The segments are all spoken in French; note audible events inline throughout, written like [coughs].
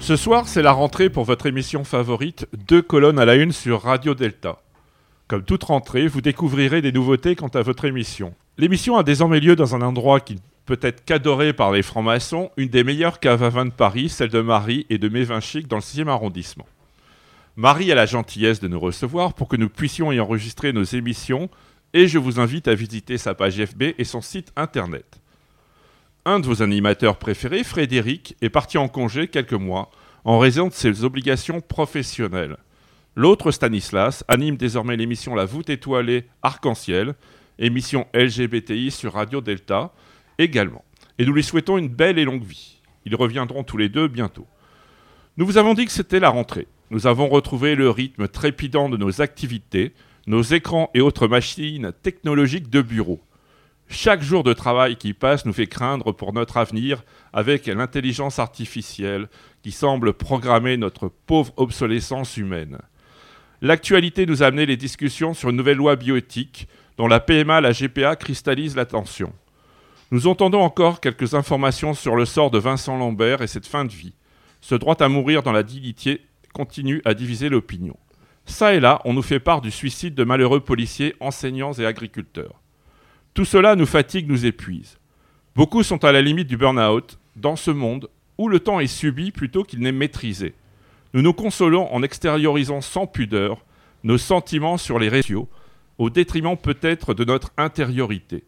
Ce soir, c'est la rentrée pour votre émission favorite, Deux colonnes à la une sur Radio Delta. Comme toute rentrée, vous découvrirez des nouveautés quant à votre émission. L'émission a désormais lieu dans un endroit qui peut être qu'adoré par les francs-maçons, une des meilleures caves à vin de Paris, celle de Marie et de Mévinchic dans le 6e arrondissement. Marie a la gentillesse de nous recevoir pour que nous puissions y enregistrer nos émissions et je vous invite à visiter sa page FB et son site internet. Un de vos animateurs préférés, Frédéric, est parti en congé quelques mois en raison de ses obligations professionnelles. L'autre, Stanislas, anime désormais l'émission La voûte étoilée Arc-en-Ciel, émission LGBTI sur Radio Delta également. Et nous lui souhaitons une belle et longue vie. Ils reviendront tous les deux bientôt. Nous vous avons dit que c'était la rentrée. Nous avons retrouvé le rythme trépidant de nos activités, nos écrans et autres machines technologiques de bureau. Chaque jour de travail qui passe nous fait craindre pour notre avenir avec l'intelligence artificielle qui semble programmer notre pauvre obsolescence humaine. L'actualité nous a amené les discussions sur une nouvelle loi bioéthique dont la PMA, la GPA cristallisent l'attention. Nous entendons encore quelques informations sur le sort de Vincent Lambert et cette fin de vie. Ce droit à mourir dans la dignité continue à diviser l'opinion. Ça et là, on nous fait part du suicide de malheureux policiers, enseignants et agriculteurs. Tout cela nous fatigue, nous épuise. Beaucoup sont à la limite du burn-out dans ce monde où le temps est subi plutôt qu'il n'est maîtrisé. Nous nous consolons en extériorisant sans pudeur nos sentiments sur les réseaux, au détriment peut-être de notre intériorité.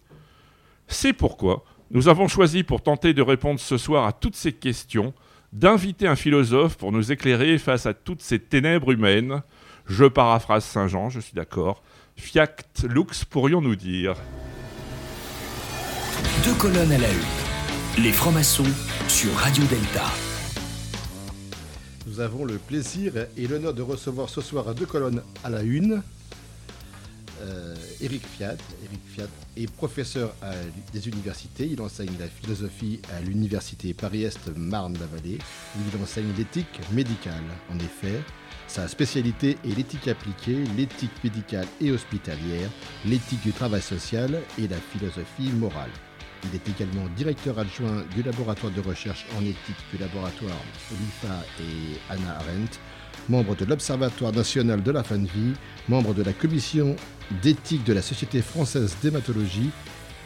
C'est pourquoi nous avons choisi pour tenter de répondre ce soir à toutes ces questions d'inviter un philosophe pour nous éclairer face à toutes ces ténèbres humaines. Je paraphrase Saint Jean, je suis d'accord. Fiat lux, pourrions-nous dire. Deux colonnes à la une. Les francs-maçons sur Radio Delta. Nous avons le plaisir et l'honneur de recevoir ce soir à deux colonnes à la une euh, Eric Fiat. Eric Fiat est professeur à des universités. Il enseigne la philosophie à l'université Paris-Est Marne-la-Vallée, où il enseigne l'éthique médicale. En effet, sa spécialité est l'éthique appliquée, l'éthique médicale et hospitalière, l'éthique du travail social et la philosophie morale. Il est également directeur adjoint du laboratoire de recherche en éthique du laboratoire LIFA et Anna Arendt, membre de l'Observatoire national de la fin de vie, membre de la commission d'éthique de la Société française d'hématologie.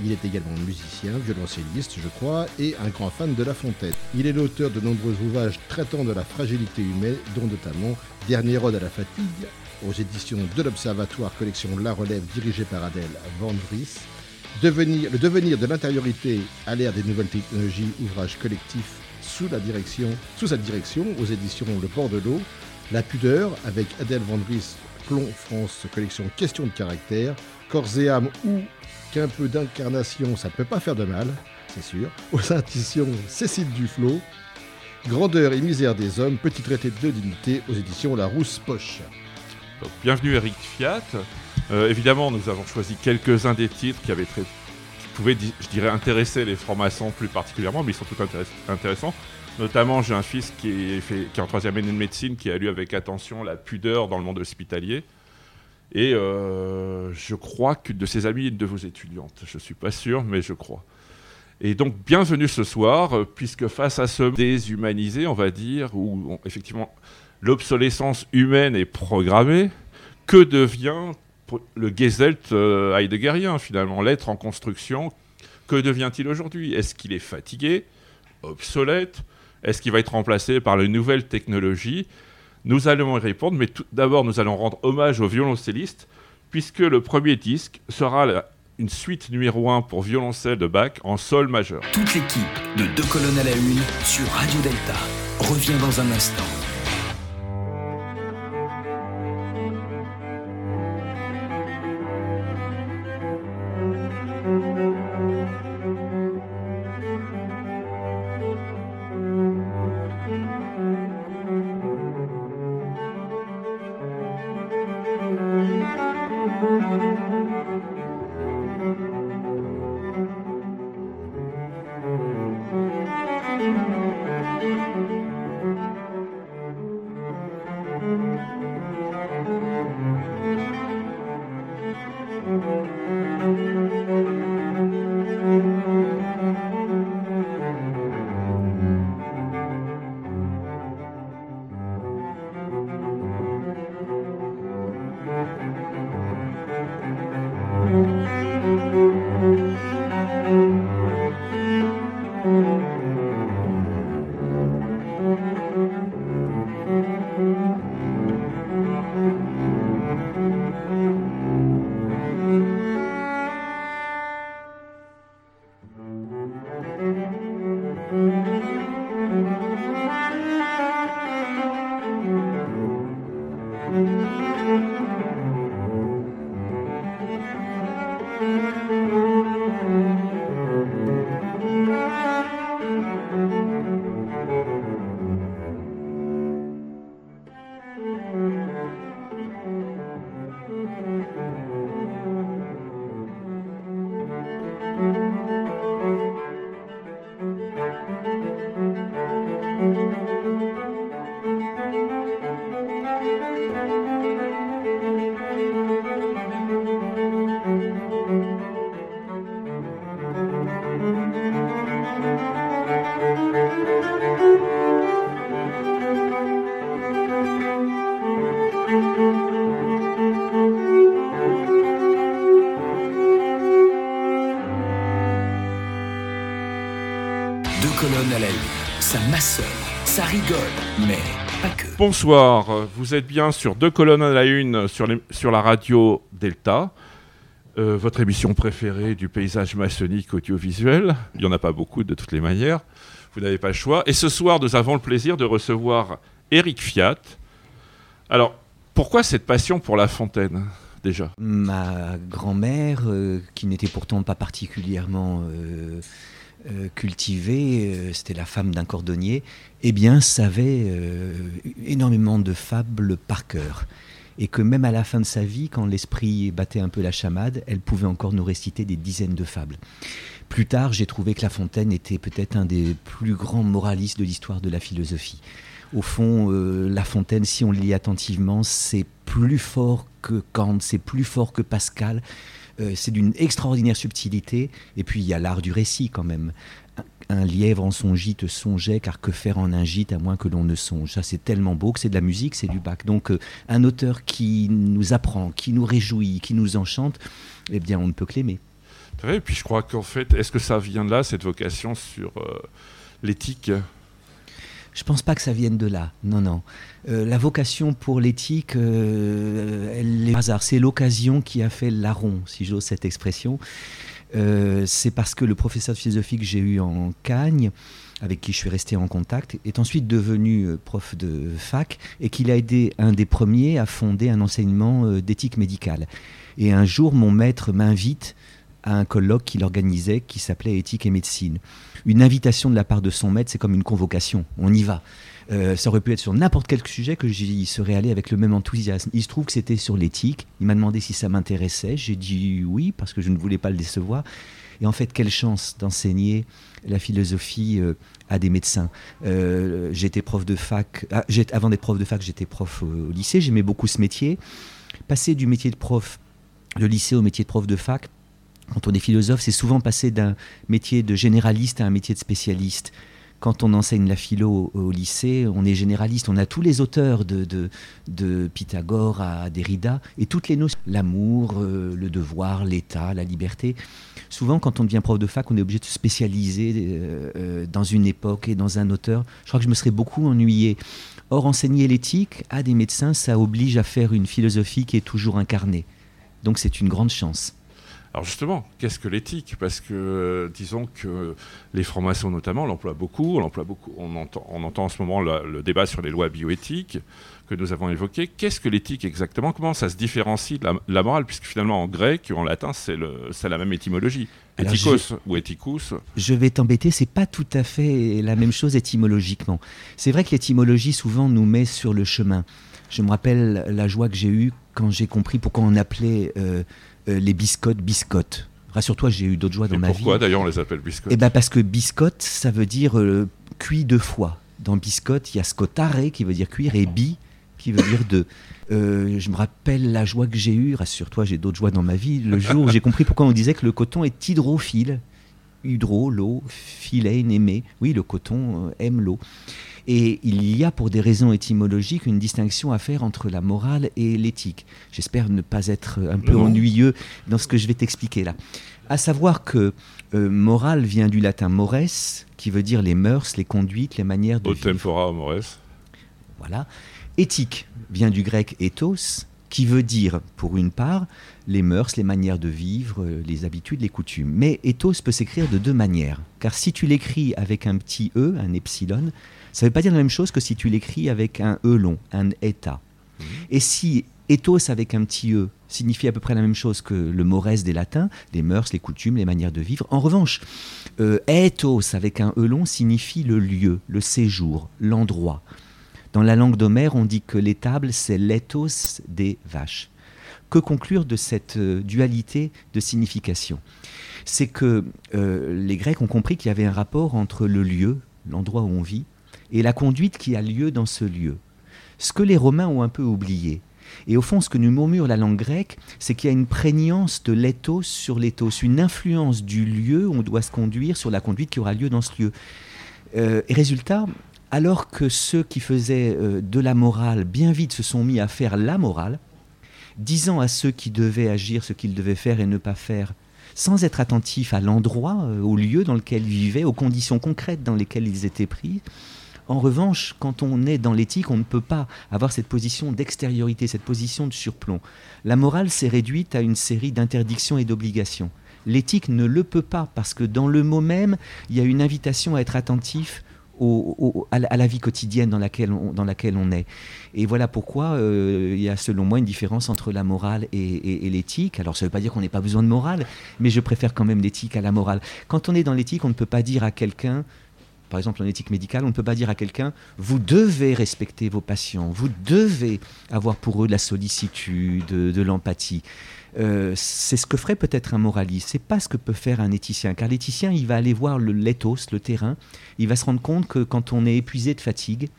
Il est également musicien, violoncelliste, je crois, et un grand fan de La Fontaine. Il est l'auteur de nombreux ouvrages traitant de la fragilité humaine, dont notamment Dernier ode à la fatigue, aux éditions de l'Observatoire collection La Relève dirigée par Adèle Van Vries, Le devenir de l'intériorité à l'ère des nouvelles technologies, ouvrage collectif sous, la direction, sa direction aux éditions Le Port de l'eau, La pudeur avec Adèle Van Vries, Plomb France, collection Questions de caractère, Corps et âme ou qu'un peu d'incarnation, ça ne peut pas faire de mal, c'est sûr, aux éditions Cécile Duflot, Grandeur et misère des hommes, petit traité de dignité aux éditions La Rousse Poche. Bienvenue Eric Fiat. Euh, évidemment, nous avons choisi quelques-uns des titres qui avaient très, pouvaient, je dirais, intéresser les francs-maçons plus particulièrement, mais ils sont tous intéress- intéressants. Notamment, j'ai un fils qui est, en troisième année de médecine, qui a lu avec attention la pudeur dans le monde hospitalier. Et euh, je crois qu'une de ses amies est une de vos étudiantes. Je ne suis pas sûr, mais je crois. Et donc, bienvenue ce soir, euh, puisque face à ce déshumanisé, on va dire, où effectivement l'obsolescence humaine est programmée, que devient le Geselt euh, heideggerien, finalement, l'être en construction Que devient-il aujourd'hui? Est-ce qu'il est fatigué, obsolète? Est-ce qu'il va être remplacé par les nouvelles technologies? Nous allons y répondre, mais tout d'abord, nous allons rendre hommage aux violoncellistes, puisque le premier disque sera une suite numéro 1 pour violoncelle de Bach en sol majeur. Toute l'équipe de Deux colonnes à la une sur Radio Delta revient dans un instant. Rigole, mais pas que. Bonsoir, vous êtes bien sur deux colonnes à la une sur, les- sur la radio Delta, euh, votre émission préférée du paysage maçonnique audiovisuel. Il n'y en a pas beaucoup de toutes les manières, vous n'avez pas le choix. Et ce soir, nous avons le plaisir de recevoir Eric Fiat. Alors, pourquoi cette passion pour La Fontaine déjà? Ma grand-mère, euh, qui n'était pourtant pas particulièrement euh, euh, cultivée, euh, c'était la femme d'un cordonnier, eh bien, savait euh, énormément de fables par cœur. Et que même à la fin de sa vie, quand l'esprit battait un peu la chamade, elle pouvait encore nous réciter des dizaines de fables. Plus tard, j'ai trouvé que La Fontaine était peut-être un des plus grands moralistes de l'histoire de la philosophie. Au fond, euh, La Fontaine, si on le lit attentivement, c'est plus fort que Kant, c'est plus fort que Pascal. Euh, c'est d'une extraordinaire subtilité. Et puis, il y a l'art du récit quand même. Un, lièvre en son gîte songeait, car que faire en un gîte à moins que l'on ne songe? Ça, c'est tellement beau que c'est de la musique, c'est du bac. Donc, euh, un auteur qui nous apprend, qui nous réjouit, qui nous enchante, eh bien, on ne peut que l'aimer. Et puis je crois qu'en fait, est-ce que ça vient de là, cette vocation sur euh, l'éthique? Je pense pas que ça vienne de là. Non, non. Euh, la vocation pour l'éthique, euh, hasard. C'est l'occasion qui a fait le larron, si j'ose cette expression. Euh, c'est parce que le professeur de philosophie que j'ai eu en Cagne, avec qui je suis resté en contact, est ensuite devenu euh, prof de fac et qu'il a aidé un des premiers à fonder un enseignement d'éthique médicale. Et un jour, mon maître m'invite à un colloque qu'il organisait qui s'appelait Éthique et médecine. Une invitation de la part de son maître, c'est comme une convocation. On y va. Euh, ça aurait pu être sur n'importe quel sujet que j'y serais allé avec le même enthousiasme. Il se trouve que c'était sur l'éthique. Il m'a demandé si ça m'intéressait. J'ai dit oui parce que je ne voulais pas le décevoir. Et en fait, quelle chance d'enseigner la philosophie euh, à des médecins. Euh, j'étais prof de fac. ah, avant d'être prof de fac, j'étais prof au lycée. J'aimais beaucoup ce métier. Passer du métier de prof de lycée au métier de prof de fac, quand on est philosophe, c'est souvent passer d'un métier de généraliste à un métier de spécialiste. Quand on enseigne la philo au, lycée, on est généraliste. On a tous les auteurs de, de, de Pythagore à Derrida et toutes les notions. L'amour, euh, le devoir, l'état, la liberté. Souvent, quand on devient prof de fac, on est obligé de se spécialiser euh, euh, dans une époque et dans un auteur. Je crois que je me serais beaucoup ennuyé. Or, enseigner l'éthique à des médecins, ça oblige à faire une philosophie qui est toujours incarnée. Donc, c'est une grande chance. Alors justement, qu'est-ce que l'éthique? Parce que euh, disons que les francs-maçons notamment l'emploient beaucoup, on l'emploie beaucoup. On entend, on entend en ce moment le débat sur les lois bioéthiques que nous avons évoqué. Qu'est-ce que l'éthique exactement? Comment ça se différencie de la, la morale? Puisque finalement en grec, en latin, c'est la même étymologie. Alors, Ethikos ou ethicus. Je vais t'embêter, c'est pas tout à fait la même chose étymologiquement. C'est vrai que l'étymologie souvent nous met sur le chemin. Je me rappelle la joie que j'ai eue quand j'ai compris pourquoi on appelait euh, les biscottes biscottes. Rassure-toi, j'ai eu d'autres joies dans Et ma pourquoi vie. d'ailleurs on les appelle biscottes Eh ben parce que biscotte, ça veut dire euh, cuit deux fois. Dans biscotte, il y a scotare qui veut dire cuire et bi qui veut dire deux. Euh, je me rappelle la joie que j'ai eue, rassure-toi, j'ai d'autres joies dans ma vie, le jour où j'ai compris pourquoi on disait que le coton est hydrophile. Hydro, l'eau, philein, aimer. Oui, le coton euh, aime l'eau. Et il y a, pour des raisons étymologiques, une distinction à faire entre la morale et l'éthique. J'espère ne pas être un peu Non. ennuyeux dans ce que je vais t'expliquer là. À savoir que euh, morale vient du latin mores, qui veut dire les mœurs, les conduites, les manières de Au vivre. tempora amores. Voilà. Éthique vient du grec ethos, qui veut dire, pour une part, les mœurs, les manières de vivre, euh, les habitudes, les coutumes. Mais ethos peut s'écrire de deux manières. Car si tu l'écris avec un petit e, un epsilon, ça ne veut pas dire la même chose que si tu l'écris avec un e long, un eta. Et si ethos avec un petit e signifie à peu près la même chose que le mores des latins, les mœurs, les coutumes, les manières de vivre, en revanche, euh, ethos avec un e long signifie le lieu, le séjour, l'endroit. Dans la langue d'Homère, on dit que l'étable, c'est l'éthos des vaches. Que conclure de cette euh, dualité de signification? C'est que euh, les Grecs ont compris qu'il y avait un rapport entre le lieu, l'endroit où on vit, et la conduite qui a lieu dans ce lieu. Ce que les Romains ont un peu oublié. Et au fond, ce que nous murmure la langue grecque, c'est qu'il y a une prégnance de l'éthos sur l'éthos, une influence du lieu où on doit se conduire sur la conduite qui aura lieu dans ce lieu. Euh, et résultat, alors que ceux qui faisaient de la morale bien vite se sont mis à faire la morale, disant à ceux qui devaient agir ce qu'ils devaient faire et ne pas faire, sans être attentifs à l'endroit, au lieu dans lequel ils vivaient, aux conditions concrètes dans lesquelles ils étaient pris, en revanche, quand on est dans l'éthique, on ne peut pas avoir cette position d'extériorité, cette position de surplomb. La morale s'est réduite à une série d'interdictions et d'obligations. L'éthique ne le peut pas parce que dans le mot même, il y a une invitation à être attentif à, la, vie quotidienne dans laquelle on, est. Et voilà pourquoi euh, il y a selon moi une différence entre la morale et, et l'éthique. Alors ça ne veut pas dire qu'on n'ait pas besoin de morale, mais je préfère quand même l'éthique à la morale. Quand on est dans l'éthique, on ne peut pas dire à quelqu'un par exemple en éthique médicale, on ne peut pas dire à quelqu'un vous devez respecter vos patients, vous devez avoir pour eux de la sollicitude, de, l'empathie. Euh, c'est ce que ferait peut-être un moraliste. C'est pas ce que peut faire un éthicien. Car l'éthicien, il va aller voir le l'éthos, le terrain. Il va se rendre compte que quand on est épuisé de fatigue,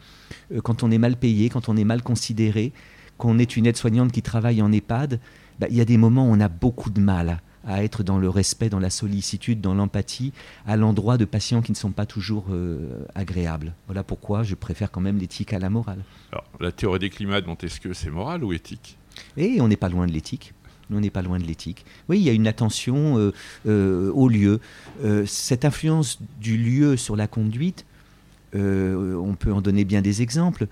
euh, quand on est mal payé, quand on est mal considéré, qu'on est une aide-soignante qui travaille en EHPAD, bah, il y a des moments où on a beaucoup de mal à être dans le respect, dans la sollicitude, dans l'empathie, à l'endroit de patients qui ne sont pas toujours euh, agréables. Voilà pourquoi je préfère quand même l'éthique à la morale. Alors, la théorie des climats de Montesquieu, c'est moral ou éthique? Et on n'est pas loin de l'éthique. On n'est pas loin de l'éthique. Oui, il y a une attention euh, euh, au lieu. cette influence du lieu sur la conduite, on peut en donner bien des exemples.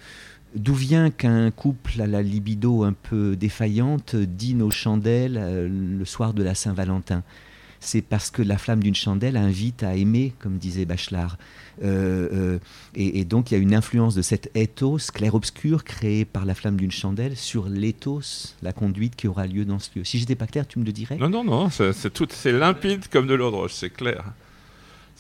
D'où vient qu'un couple à la libido un peu défaillante dîne aux chandelles euh, le soir de la Saint-Valentin? C'est parce que la flamme d'une chandelle invite à aimer, comme disait Bachelard. Euh, euh, et, donc il y a une influence de cet ethos clair-obscur créé par la flamme d'une chandelle sur l'ethos, la conduite qui aura lieu dans ce lieu. Si j'étais pas clair, tu me le dirais? Non, non, non, c'est limpide comme de l'eau de roche, c'est clair.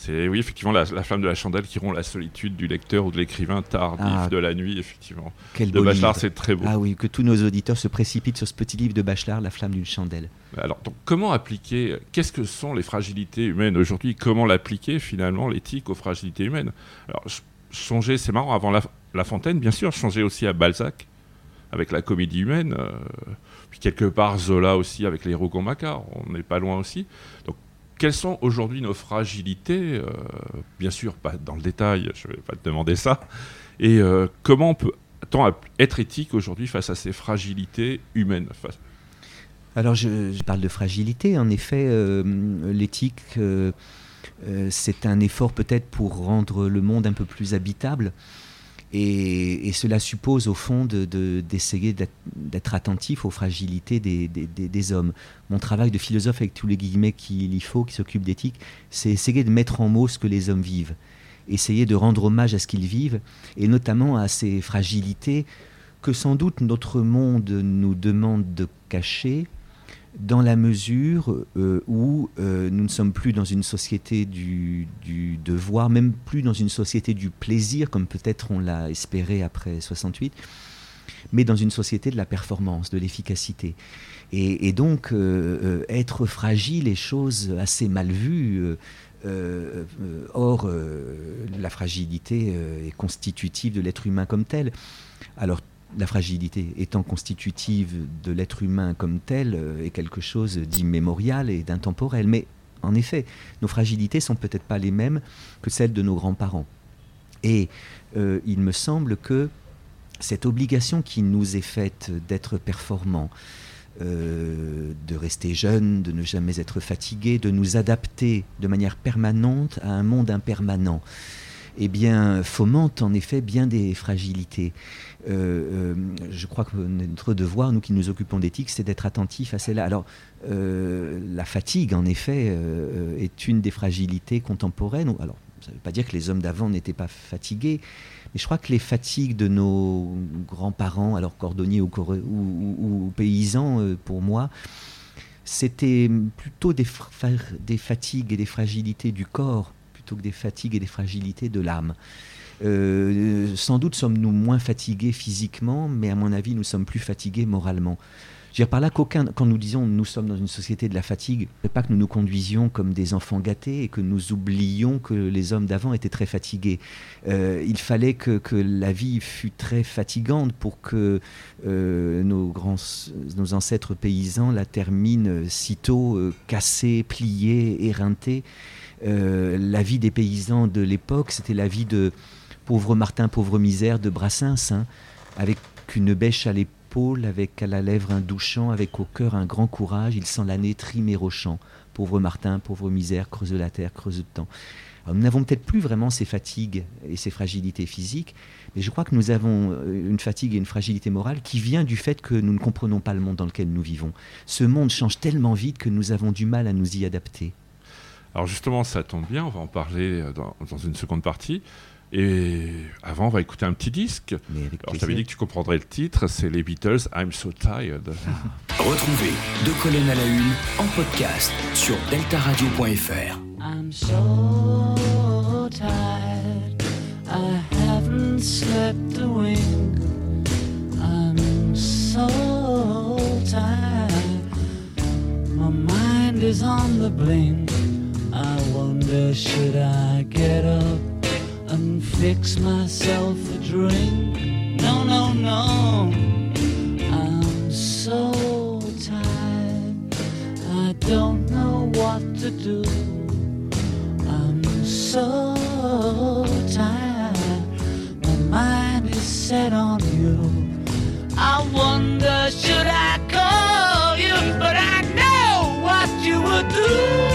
C'est oui, effectivement, la, flamme de la chandelle qui rompt la solitude du lecteur ou de l'écrivain tardif ah. de la nuit, effectivement. Quel de Bachelard, c'est très beau. Ah oui, que tous nos auditeurs se précipitent sur ce petit livre de Bachelard, La flamme d'une chandelle. Alors, donc, comment appliquer Qu'est-ce que sont les fragilités humaines aujourd'hui? Comment l'appliquer finalement l'éthique aux fragilités humaines? Alors, changer, c'est marrant. Avant la, Fontaine, bien sûr, changer aussi à Balzac avec la comédie humaine. Euh, puis quelque part Zola aussi avec les Rougon-Macquart. On n'est pas loin aussi. Donc quelles sont aujourd'hui nos fragilités euh, Bien sûr, pas dans le détail, je ne vais pas te demander ça. Et euh, comment on peut être éthique aujourd'hui face à ces fragilités humaines Alors, je, parle de fragilité. En effet, euh, l'éthique, c'est un effort peut-être pour rendre le monde un peu plus habitable. Et, cela suppose au fond d'essayer d'être attentif aux fragilités des, hommes. Mon travail de philosophe avec tous les guillemets qu'il y faut, qui s'occupe d'éthique, c'est essayer de mettre en mots ce que les hommes vivent. Essayer de rendre hommage à ce qu'ils vivent, et notamment à ces fragilités que sans doute notre monde nous demande de cacher, dans la mesure euh, où euh, nous ne sommes plus dans une société du, devoir, même plus dans une société du plaisir, comme peut-être on l'a espéré après 68, mais dans une société de la performance, de l'efficacité. Et, donc, euh, être fragile est chose assez mal vue. or, la fragilité est constitutive de l'être humain comme tel. Alors, la fragilité étant constitutive de l'être humain comme tel euh, est quelque chose d'immémorial et d'intemporel. Mais en effet, nos fragilités sont peut-être pas les mêmes que celles de nos grands-parents. Et euh, il me semble que cette obligation qui nous est faite d'être performants, euh, de rester jeune, de ne jamais être fatigué, de nous adapter de manière permanente à un monde impermanent, eh bien, fomente en effet bien des fragilités. Euh, euh, je crois que notre devoir, nous qui nous occupons d'éthique, c'est d'être attentifs à celle-là. Alors, euh, la fatigue, en effet, est une des fragilités contemporaines. Alors, ça ne veut pas dire que les hommes d'avant n'étaient pas fatigués, mais je crois que les fatigues de nos grands-parents, alors cordonniers ou, ou, paysans, pour moi, c'était plutôt des fatigues et des fragilités du corps que des fatigues et des fragilités de l'âme. Euh, sans doute sommes-nous moins fatigués physiquement, mais à mon avis, nous sommes plus fatigués moralement. Je veux dire par là qu'aucun, quand nous disons nous sommes dans une société de la fatigue, pas que nous nous conduisions comme des enfants gâtés et que nous oublions que les hommes d'avant étaient très fatigués. Euh, il fallait que, que, la vie fût très fatigante pour que euh, nos, grands, nos ancêtres paysans la terminent sitôt cassés, pliés, éreintés. la vie des paysans de l'époque, c'était la vie de Pauvre Martin, pauvre misère de Brassens, hein, avec une bêche à l'épaule, avec à la lèvre un douchant, avec au cœur un grand courage, il sent l'année trimer au champ. Pauvre Martin, pauvre misère, creuse la terre, creuse le temps. nous n'avons peut-être plus vraiment ces fatigues et ces fragilités physiques, mais je crois que nous avons euh, une fatigue et une fragilité morale qui vient du fait que nous ne comprenons pas le monde dans lequel nous vivons. Ce monde change tellement vite que nous avons du mal à nous y adapter. Alors justement, ça tombe bien, on va en parler euh, dans, dans une seconde partie. Et avant, on va écouter un petit disque. Alors, je t'avais dit que tu comprendrais le titre, c'est les Beatles, I'm So Tired. [laughs] Retrouvez Deux colonnes à la une en podcast sur deltaradio.fr. I'm so tired, I haven't slept a wink. I'm so tired, my mind is on the blink. Wonder, should I get up? and fix myself a drink. No, no, no. I'm so tired. I don't know what to do. I'm so tired. My mind is set on you. I wonder, should I call you? But I know what you would do.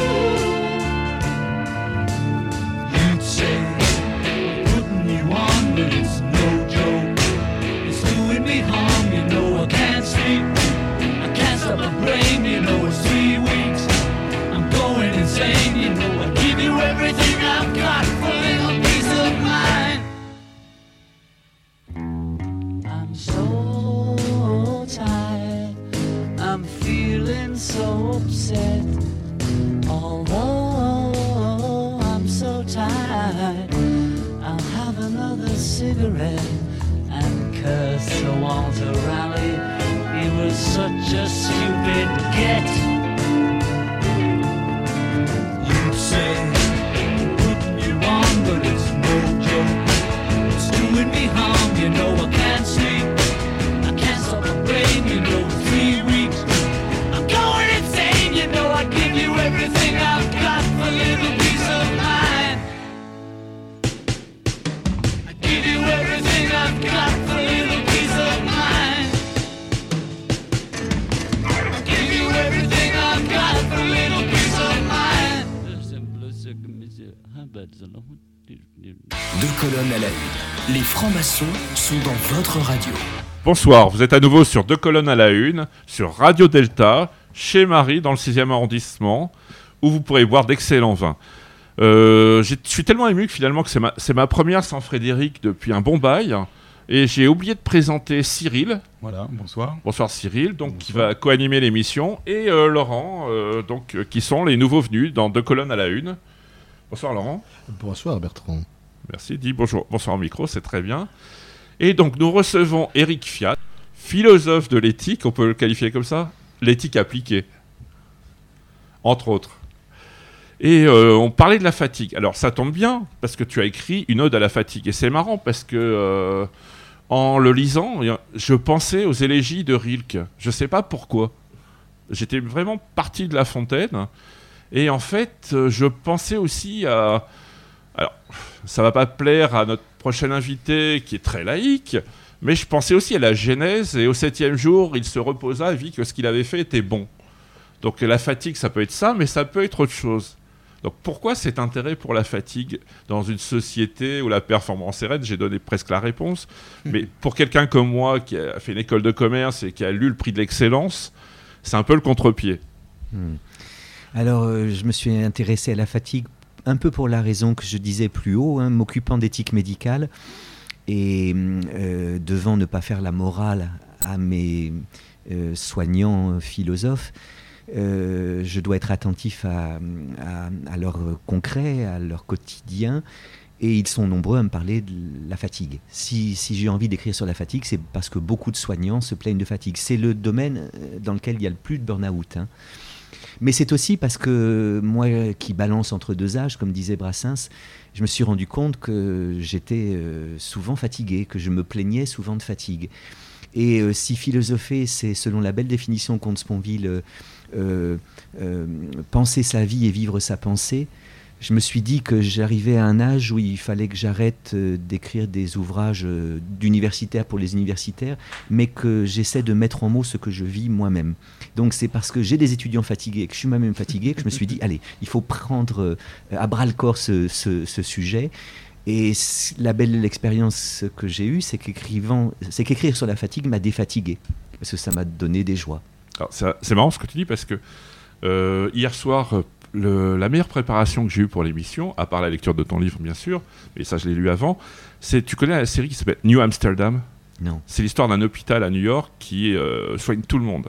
Upset. Although I'm so tired, I'll have another cigarette and curse the Walter Raleigh He was such a stupid get. You'd say, putting you on, but it's no joke. It's doing me harm, you know I Deux colonnes à la une. Les francs-maçons sont dans votre radio. Bonsoir, vous êtes à nouveau sur Deux colonnes à la une, sur Radio Delta, chez Marie, dans le 6e arrondissement, où vous pourrez boire d'excellents vins. Euh, je suis tellement ému que finalement que c'est ma, ma, première sans Frédéric depuis un bon bail. Et j'ai oublié de présenter Cyril. Voilà, bonsoir. Bonsoir Cyril, donc qui va co-animer l'émission, et euh, Laurent, euh, donc qui sont les nouveaux venus dans Deux colonnes à la une. Bonsoir Laurent. Bonsoir Bertrand. Merci, dis bonjour. Bonsoir au micro, c'est très bien. Et donc nous recevons Eric Fiat, philosophe de l'éthique, on peut le qualifier comme ça? L'éthique appliquée, entre autres. Et euh, on parlait de la fatigue. Alors ça tombe bien, parce que tu as écrit une ode à la fatigue. Et c'est marrant, parce que euh, en le lisant, je pensais aux élégies de Rilke. Je ne sais pas pourquoi. J'étais vraiment parti de La Fontaine. Et en fait, euh, je pensais aussi à... Alors, ça va pas plaire à notre prochain invité qui est très laïque, mais je pensais aussi à la Genèse, et au septième jour, il se reposa et vit que ce qu'il avait fait était bon. Donc la fatigue, ça peut être ça, mais ça peut être autre chose. Donc pourquoi cet intérêt pour la fatigue dans une société où la performance est raide? J'ai donné presque la réponse. Mais pour quelqu'un comme moi qui a fait une école de commerce et qui a lu le prix de l'excellence, c'est un peu le contre-pied. Hmm. Alors, euh, je me suis intéressé à la fatigue un peu pour la raison que je disais plus haut, hein, m'occupant d'éthique médicale et euh, devant ne pas faire la morale à mes euh, soignants philosophes. je dois être attentif à, leur concret, à leur quotidien, et ils sont nombreux à me parler de la fatigue. Si, j'ai envie d'écrire sur la fatigue, c'est parce que beaucoup de soignants se plaignent de fatigue. C'est le domaine dans lequel il y a le plus de burn-out. Hein. Mais c'est aussi parce que moi qui balance entre deux âges, comme disait Brassens, je me suis rendu compte que j'étais euh, souvent fatigué, que je me plaignais souvent de fatigue. Et euh, si philosopher, c'est selon la belle définition qu'ont Sponville, euh, penser sa vie et vivre sa pensée, je me suis dit que j'arrivais à un âge où il fallait que j'arrête euh, d'écrire des ouvrages euh, d'universitaires pour les universitaires, mais que j'essaie de mettre en mots ce que je vis moi-même. Donc c'est parce que j'ai des étudiants fatigués, que je suis moi-même fatigué, que je me suis dit, [laughs] allez, il faut prendre euh, à bras le corps ce, sujet. Et la belle expérience que j'ai eue, c'est c'est qu'écrire sur la fatigue m'a défatigué, parce que ça m'a donné des joies. C'est marrant ce que tu dis, parce que hier soir, la meilleure préparation que j'ai eue pour l'émission, à part la lecture de ton livre bien sûr, mais ça je l'ai lu avant, c'est tu connais la série qui s'appelle New Amsterdam? Non. C'est l'histoire d'un hôpital à New York qui euh, soigne tout le monde.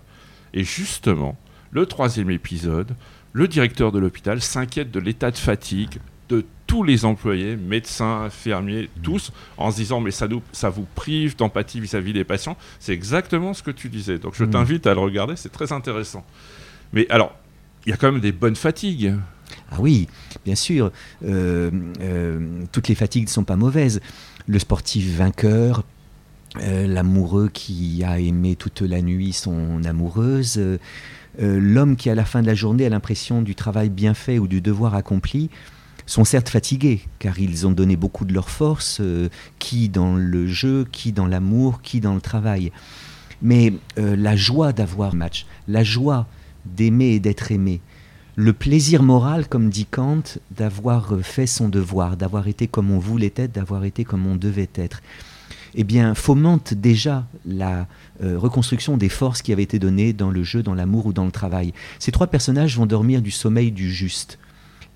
Et justement, le troisième épisode, le directeur de l'hôpital s'inquiète de l'état de fatigue de tous les employés, médecins, infirmiers, mmh. tous, en se disant mais ça, nous, ça vous prive d'empathie vis-à-vis des patients. C'est exactement ce que tu disais. Donc je mmh. t'invite à le regarder, c'est très intéressant. Mais alors, y a quand même des bonnes fatigues. Ah oui, bien sûr. Euh, euh, toutes les fatigues ne sont pas mauvaises. Le sportif vainqueur, euh, l'amoureux qui a aimé toute la nuit son amoureuse, l'homme qui à la fin de la journée a l'impression du travail bien fait ou du devoir accompli, sont certes fatigués, car ils ont donné beaucoup de leur force, qui dans le jeu, qui dans l'amour, qui dans le travail. Mais la joie d'avoir match, la joie d'aimer et d'être aimé. Le plaisir moral, comme dit Kant, d'avoir fait son devoir, d'avoir été comme on voulait être, d'avoir été comme on devait être, eh bien, fomente déjà la euh, reconstruction des forces qui avaient été données dans le jeu, dans l'amour ou dans le travail. Ces trois personnages vont dormir du sommeil du juste.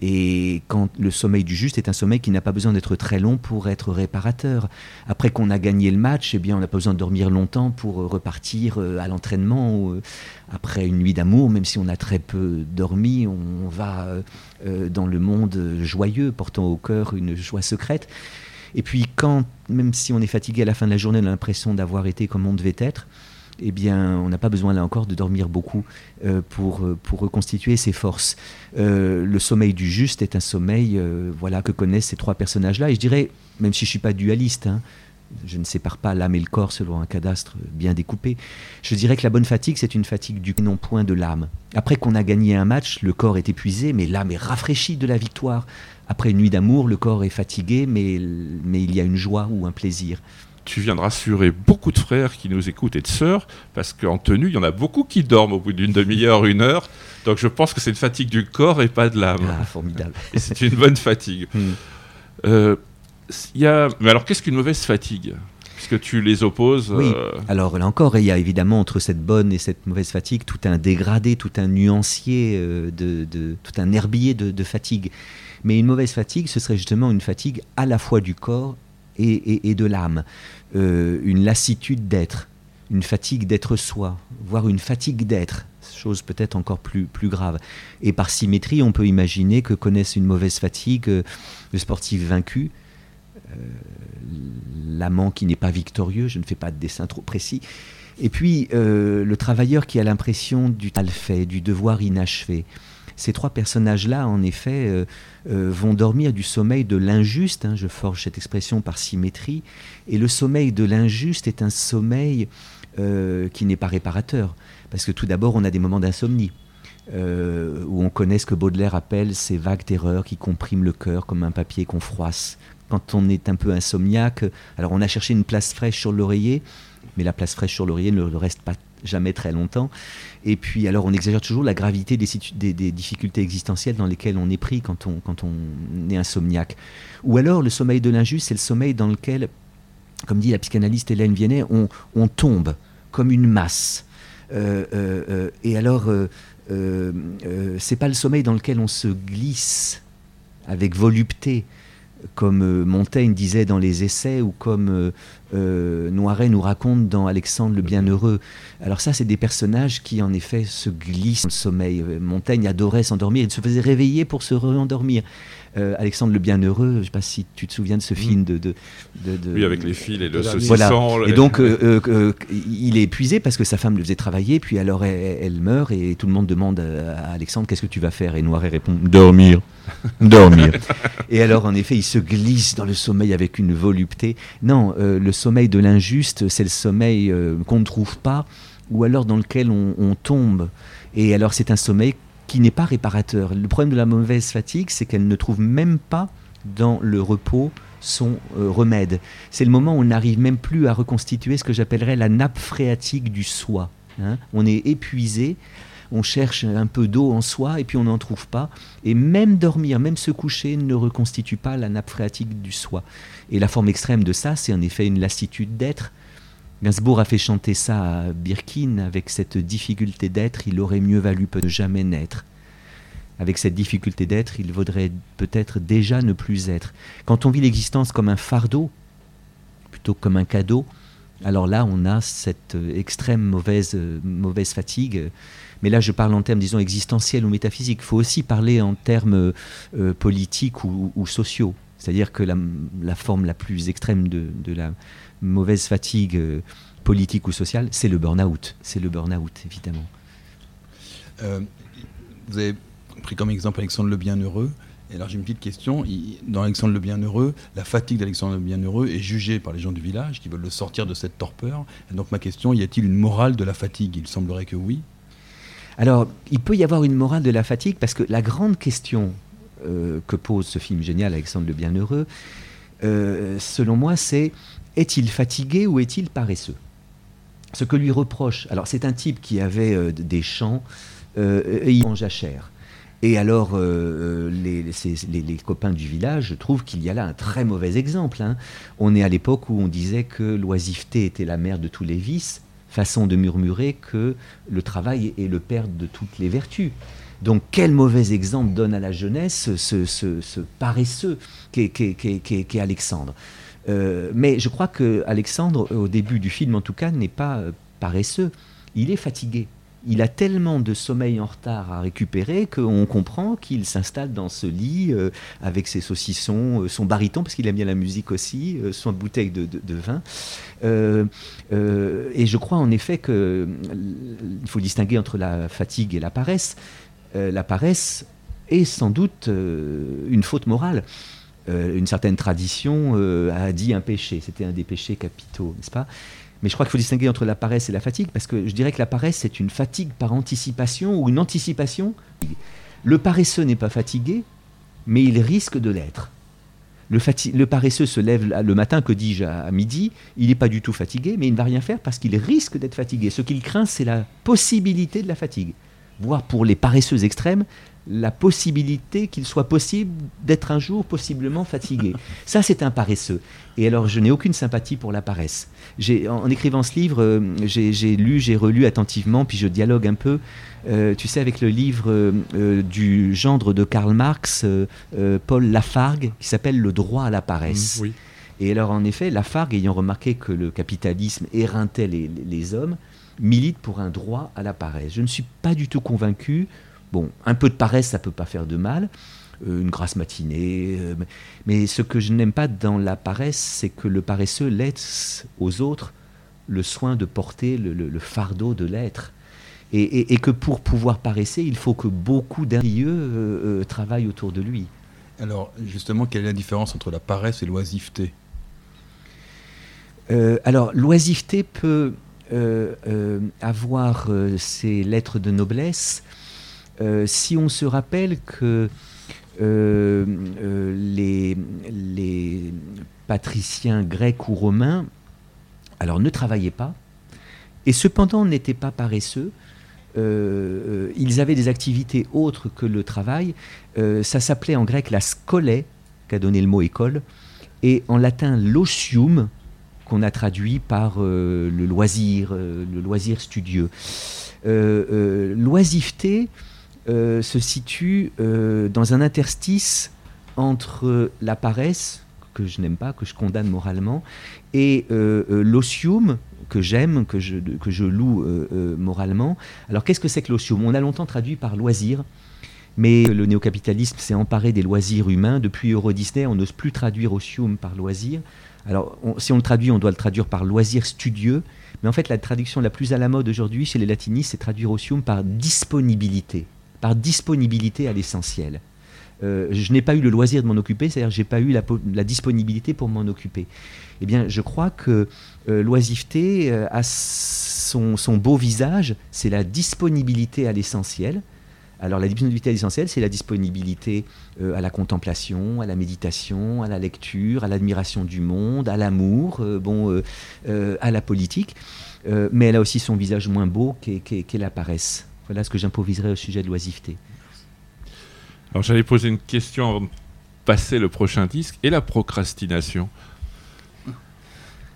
Et quand le sommeil du juste est un sommeil qui n'a pas besoin d'être très long pour être réparateur. Après qu'on a gagné le match, eh bien, on n'a pas besoin de dormir longtemps pour repartir euh, à l'entraînement. Euh, après une nuit d'amour, même si on a très peu dormi, on va euh, dans le monde joyeux, portant au cœur une joie secrète. Et puis quand, même si on est fatigué à la fin de la journée, on a l'impression d'avoir été comme on devait être, eh bien, on n'a pas besoin là encore de dormir beaucoup euh, pour, euh, pour reconstituer ses forces. Euh, le sommeil du juste est un sommeil voilà, que connaissent ces trois personnages-là. Et je dirais, même si je ne suis pas dualiste, hein, je ne sépare pas l'âme et le corps selon un cadastre bien découpé. Je dirais que la bonne fatigue, c'est une fatigue du non point de l'âme. Après qu'on a gagné un match, le corps est épuisé, mais l'âme est rafraîchie de la victoire. Après une nuit d'amour, le corps est fatigué, mais, mais il y a une joie ou un plaisir tu viens de rassurer beaucoup de frères qui nous écoutent et de sœurs, parce qu'en tenue, il y en a beaucoup qui dorment au bout d'une demi-heure, une heure. Donc je pense que c'est une fatigue du corps et pas de l'âme. Ah, formidable. Et c'est une bonne fatigue. [laughs] Hmm. Euh, y a... Mais alors, qu'est-ce qu'une mauvaise fatigue? Puisque tu les opposes. Oui. Euh, alors là encore, il y a évidemment entre cette bonne et cette mauvaise fatigue tout un dégradé, tout un nuancier, euh, de, tout un herbier de, de fatigue. Mais une mauvaise fatigue, ce serait justement une fatigue à la fois du corps et, de l'âme, euh, une lassitude d'être, une fatigue d'être soi, voire une fatigue d'être, chose peut-être encore plus, plus grave. Et par symétrie, on peut imaginer que connaisse une mauvaise fatigue euh, le sportif vaincu, euh, l'amant qui n'est pas victorieux, je ne fais pas de dessin trop précis, et puis le travailleur qui a l'impression du mal fait, du devoir inachevé. Ces trois personnages-là, en effet, euh, euh, vont dormir du sommeil de l'injuste, hein, je forge cette expression par symétrie, et le sommeil de l'injuste est un sommeil euh, qui n'est pas réparateur, parce que tout d'abord, on a des moments d'insomnie. où on connaît ce que Baudelaire appelle ces vagues terreurs qui compriment le cœur comme un papier qu'on froisse. Quand on est un peu insomniaque, alors on a cherché une place fraîche sur l'oreiller, mais la place fraîche sur l'oreiller ne reste pas jamais très longtemps. Et puis, alors, on exagère toujours la gravité des, difficultés existentielles dans lesquelles on est pris quand on, est insomniaque. Ou alors, le sommeil de l'injuste, c'est le sommeil dans lequel, comme dit la psychanalyste Hélène Viennet, on, on tombe comme une masse. Euh, euh, euh, et alors, c'est pas le sommeil dans lequel on se glisse avec volupté, comme Montaigne disait dans les essais, ou comme euh, Noiret nous raconte dans Alexandre le Bienheureux. Alors ça, c'est des personnages qui, en effet, se glissent dans le sommeil. Euh, Montaigne adorait s'endormir, il se faisait réveiller pour se re-endormir. Euh, Alexandre le Bienheureux, je ne sais pas si tu te souviens de ce mm. film de, de, Oui, avec les fils et le saucisson. Et donc, il est épuisé parce que sa femme le faisait travailler, puis alors elle, meurt et tout le monde demande à Alexandre qu'est-ce que tu vas faire? Et Noiret répond dormir, dormir. et alors, en effet, il se glisse dans le sommeil avec une volupté. Non, le sommeil de l'injuste, c'est le sommeil euh, qu'on ne trouve pas, ou alors dans lequel on, tombe. Et alors c'est un sommeil qui n'est pas réparateur. Le problème de la mauvaise fatigue, c'est qu'elle ne trouve même pas dans le repos son euh, remède. C'est le moment où on n'arrive même plus à reconstituer ce que j'appellerais la nappe phréatique du soi. Hein. On est épuisé, on cherche un peu d'eau en soi et puis on n'en trouve pas. Et même dormir, même se coucher ne reconstitue pas la nappe phréatique du soi. Et la forme extrême de ça, c'est en effet une lassitude d'être. Gainsbourg a fait chanter ça à Birkin avec cette difficulté d'être, il aurait mieux valu ne jamais naître avec cette difficulté d'être, il vaudrait peut-être déjà ne plus être. Quand on vit l'existence comme un fardeau, plutôt que comme un cadeau, alors là, on a cette euh, extrême mauvaise, euh, mauvaise fatigue. Mais là, je parle en termes, disons, existentiels ou métaphysiques. Il faut aussi parler en termes euh, politiques ou, sociaux. C'est-à-dire que la, forme la plus extrême de, la mauvaise fatigue politique ou sociale, c'est le burn-out. C'est le burn-out, évidemment. vous avez pris comme exemple Alexandre le Bienheureux. Et alors j'ai une petite question. dans Alexandre le Bienheureux, la fatigue d'Alexandre le Bienheureux est jugée par les gens du village qui veulent le sortir de cette torpeur. Et donc ma question, y a-t-il une morale de la fatigue? Il semblerait que oui. Alors il peut y avoir une morale de la fatigue parce que la grande question euh, que pose ce film génial Alexandre le Bienheureux, euh, selon moi, c'est est-il fatigué ou est-il paresseux? Ce que lui reproche, alors c'est un type qui avait euh, des champs et il en jachère. Et alors, euh, les, les, copains du village trouvent qu'il y a là un très mauvais exemple. Hein. On est à l'époque où on disait que l'oisiveté était la mère de tous les vices, façon de murmurer que le travail est le père de toutes les vertus. Donc quel mauvais exemple donne à la jeunesse ce, paresseux qu'est Alexandre? Euh, mais je crois que Alexandre, au début du film en tout cas, n'est pas euh, paresseux, il est fatigué il a tellement de sommeil en retard à récupérer qu'on comprend qu'il s'installe dans ce lit euh, avec ses saucissons, son baryton, parce qu'il aime bien la musique aussi, son bouteille de, vin. et je crois en effet qu'il faut distinguer entre la fatigue et la paresse. la paresse est sans doute une faute morale. Une certaine tradition a dit un péché, c'était un des péchés capitaux, n'est-ce pas? Mais je crois qu'il faut distinguer entre la paresse et la fatigue, parce que je dirais que la paresse, c'est une fatigue par anticipation ou une anticipation. Le paresseux n'est pas fatigué, mais il risque de l'être. Le, paresseux se lève le matin, que dis-je, à, midi, il n'est pas du tout fatigué, mais il ne va rien faire parce qu'il risque d'être fatigué. Ce qu'il craint, c'est la possibilité de la fatigue. Voire pour les paresseux extrêmes, la possibilité qu'il soit possible d'être un jour possiblement fatigué. Ça, c'est un paresseux. Et alors, je n'ai aucune sympathie pour la paresse. En, écrivant ce livre, euh, j'ai lu, j'ai relu attentivement, puis je dialogue un peu, euh, tu sais, avec le livre euh, du gendre de Karl Marx, Paul Lafargue, qui s'appelle Le droit à la paresse. Mmh, Et alors, en effet, Lafargue, ayant remarqué que le capitalisme éreintait les hommes, milite pour un droit à la paresse. Je ne suis pas du tout convaincu Bon, un peu de paresse, ça peut pas faire de mal, euh, une grasse matinée. Euh, mais ce que je n'aime pas dans la paresse, c'est que le paresseux laisse aux autres le soin de porter le, fardeau de l'être. Et, que pour pouvoir paresser, il faut que beaucoup d'enrieux euh, travaillent autour de lui. Alors, justement, quelle est la différence entre la paresse et l'oisiveté? Alors, l'oisiveté peut avoir ses lettres de noblesse si on se rappelle que euh, euh, les, les, patriciens grecs ou romains, alors ne travaillaient pas, et cependant n'étaient pas paresseux, ils avaient des activités autres que le travail. ça s'appelait en grec la scolée, qu'a donné le mot école, et en latin l'osium, qu'on a traduit par le loisir, le loisir studieux. l'oisiveté, euh, se situe euh, dans un interstice entre la paresse, que je n'aime pas, que je condamne moralement, et euh, l'osium, que j'aime, que je, que je loue moralement. Alors qu'est-ce que c'est que l'osium On a longtemps traduit par loisir, mais le néocapitalisme s'est emparé des loisirs humains. Depuis Euro Disney, on n'ose plus traduire osium par loisir. Alors si on le traduit, on doit le traduire par loisir studieux. Mais en fait, la traduction la plus à la mode aujourd'hui chez les latinistes, c'est traduire osium par disponibilité par disponibilité à l'essentiel. Euh, je n'ai pas eu le loisir de m'en occuper, c'est-à-dire j'ai pas eu la, disponibilité pour m'en occuper. Eh bien, je crois que euh, l'oisiveté euh, a son, beau visage, c'est la disponibilité à l'essentiel, Alors la disponibilité essentielle, c'est la disponibilité à la contemplation, à la méditation, à la lecture, à l'admiration du monde, à l'amour, bon, à la politique. mais elle a aussi son visage moins beau qu'est la paresse. Voilà ce que j'improviserai au sujet de l'oisiveté. Alors j'allais poser une question avant de passer le prochain disque. Et la procrastination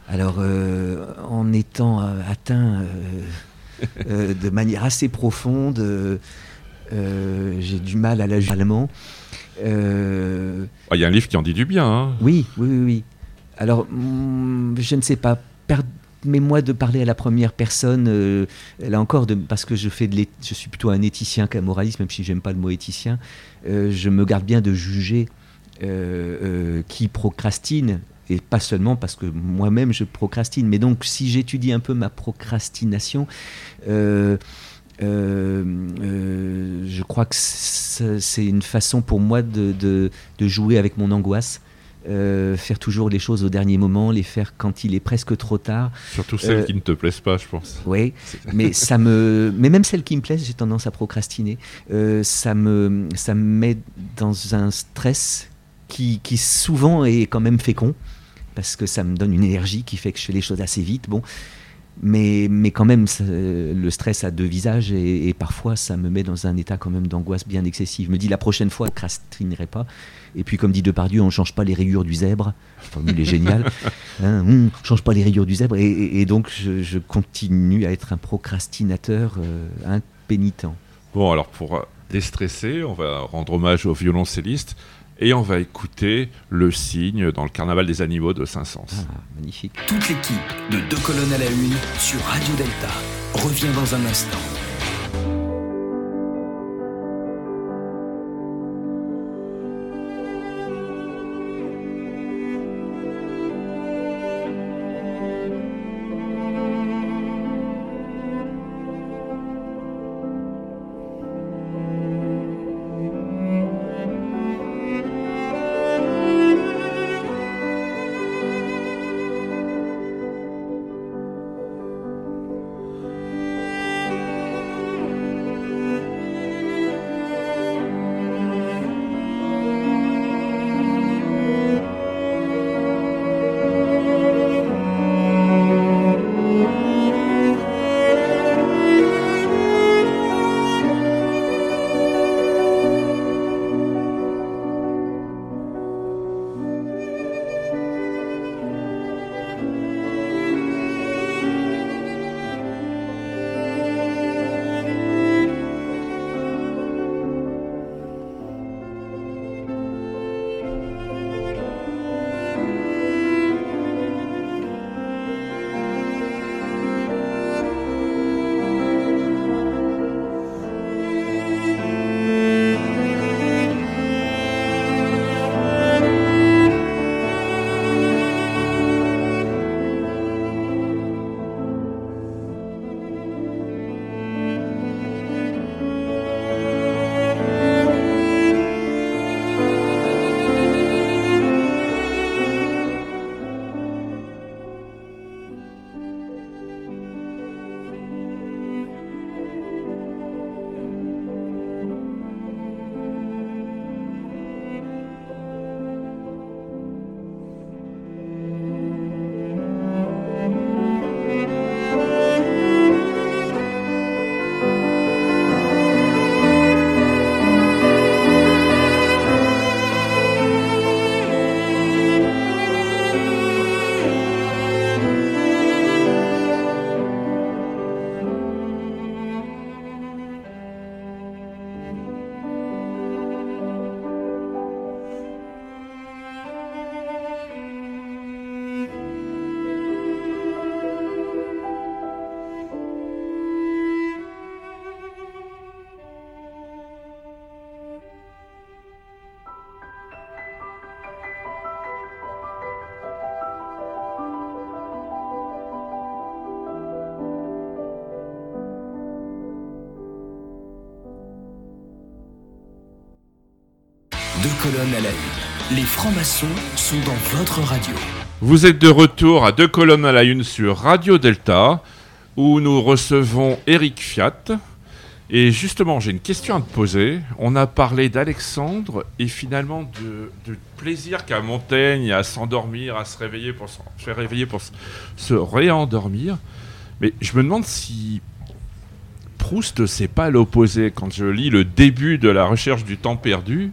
alors, en étant atteint [laughs] de manière assez profonde euh, j'ai du mal à la allemand. Euh, ah, il y a un livre qui en dit du bien. Hein. Oui, oui, oui, Alors, mm, je ne sais pas. Permets-moi de parler à la première personne, euh, là encore, parce que je, fais de je suis plutôt un éthicien qu'un moraliste, même si j'aime pas le mot éthicien. je me garde bien de juger qui procrastine, et pas seulement parce que moi-même je procrastine. Mais donc, si j'étudie un peu ma procrastination, euh, euh, je crois que c'est une façon pour moi de, de, jouer avec mon angoisse. Euh, faire toujours les choses au dernier moment, les faire quand il est presque trop tard. Surtout celles qui ne te plaisent pas, je pense. Oui, mais [laughs] ça me, mais même celles qui me plaisent, j'ai tendance à procrastiner. ça me, ça me met dans un stress qui, qui souvent est quand même fécond parce que ça me donne une énergie qui fait que je fais les choses assez vite. Bon, mais, mais quand même, le stress a deux visages et, parfois ça me met dans un état quand même d'angoisse bien excessive. Je me dis la prochaine fois, je ne crastinerai pas. Et puis comme dit Depardieu, on ne change pas les rayures du zèbre. La formule est géniale. [laughs] Hein, on ne change pas les rayures du zèbre. Et, donc je, continue à être un procrastinateur euh, impénitent. Bon, alors pour déstresser, on va rendre hommage au violoncelliste et on va écouter Le Cygne dans le Carnaval des animaux de Saint-Saëns. Ah, magnifique. Toute l'équipe de Deux colonnes à la une sur Radio Delta revient dans un instant. Colonnes à la une. Les francs-maçons sont dans votre radio. Vous êtes de retour à deux colonnes à la une sur Radio Delta, où nous recevons Eric Fiat. Et justement, j'ai une question à te poser. On a parlé d'Alexandre et finalement de, plaisir qu'a Montaigne à s'endormir, à se réveiller pour se réveiller pour se réendormir. Mais je me demande si Proust, c'est pas l'opposé. Quand je lis le début de la recherche du temps perdu,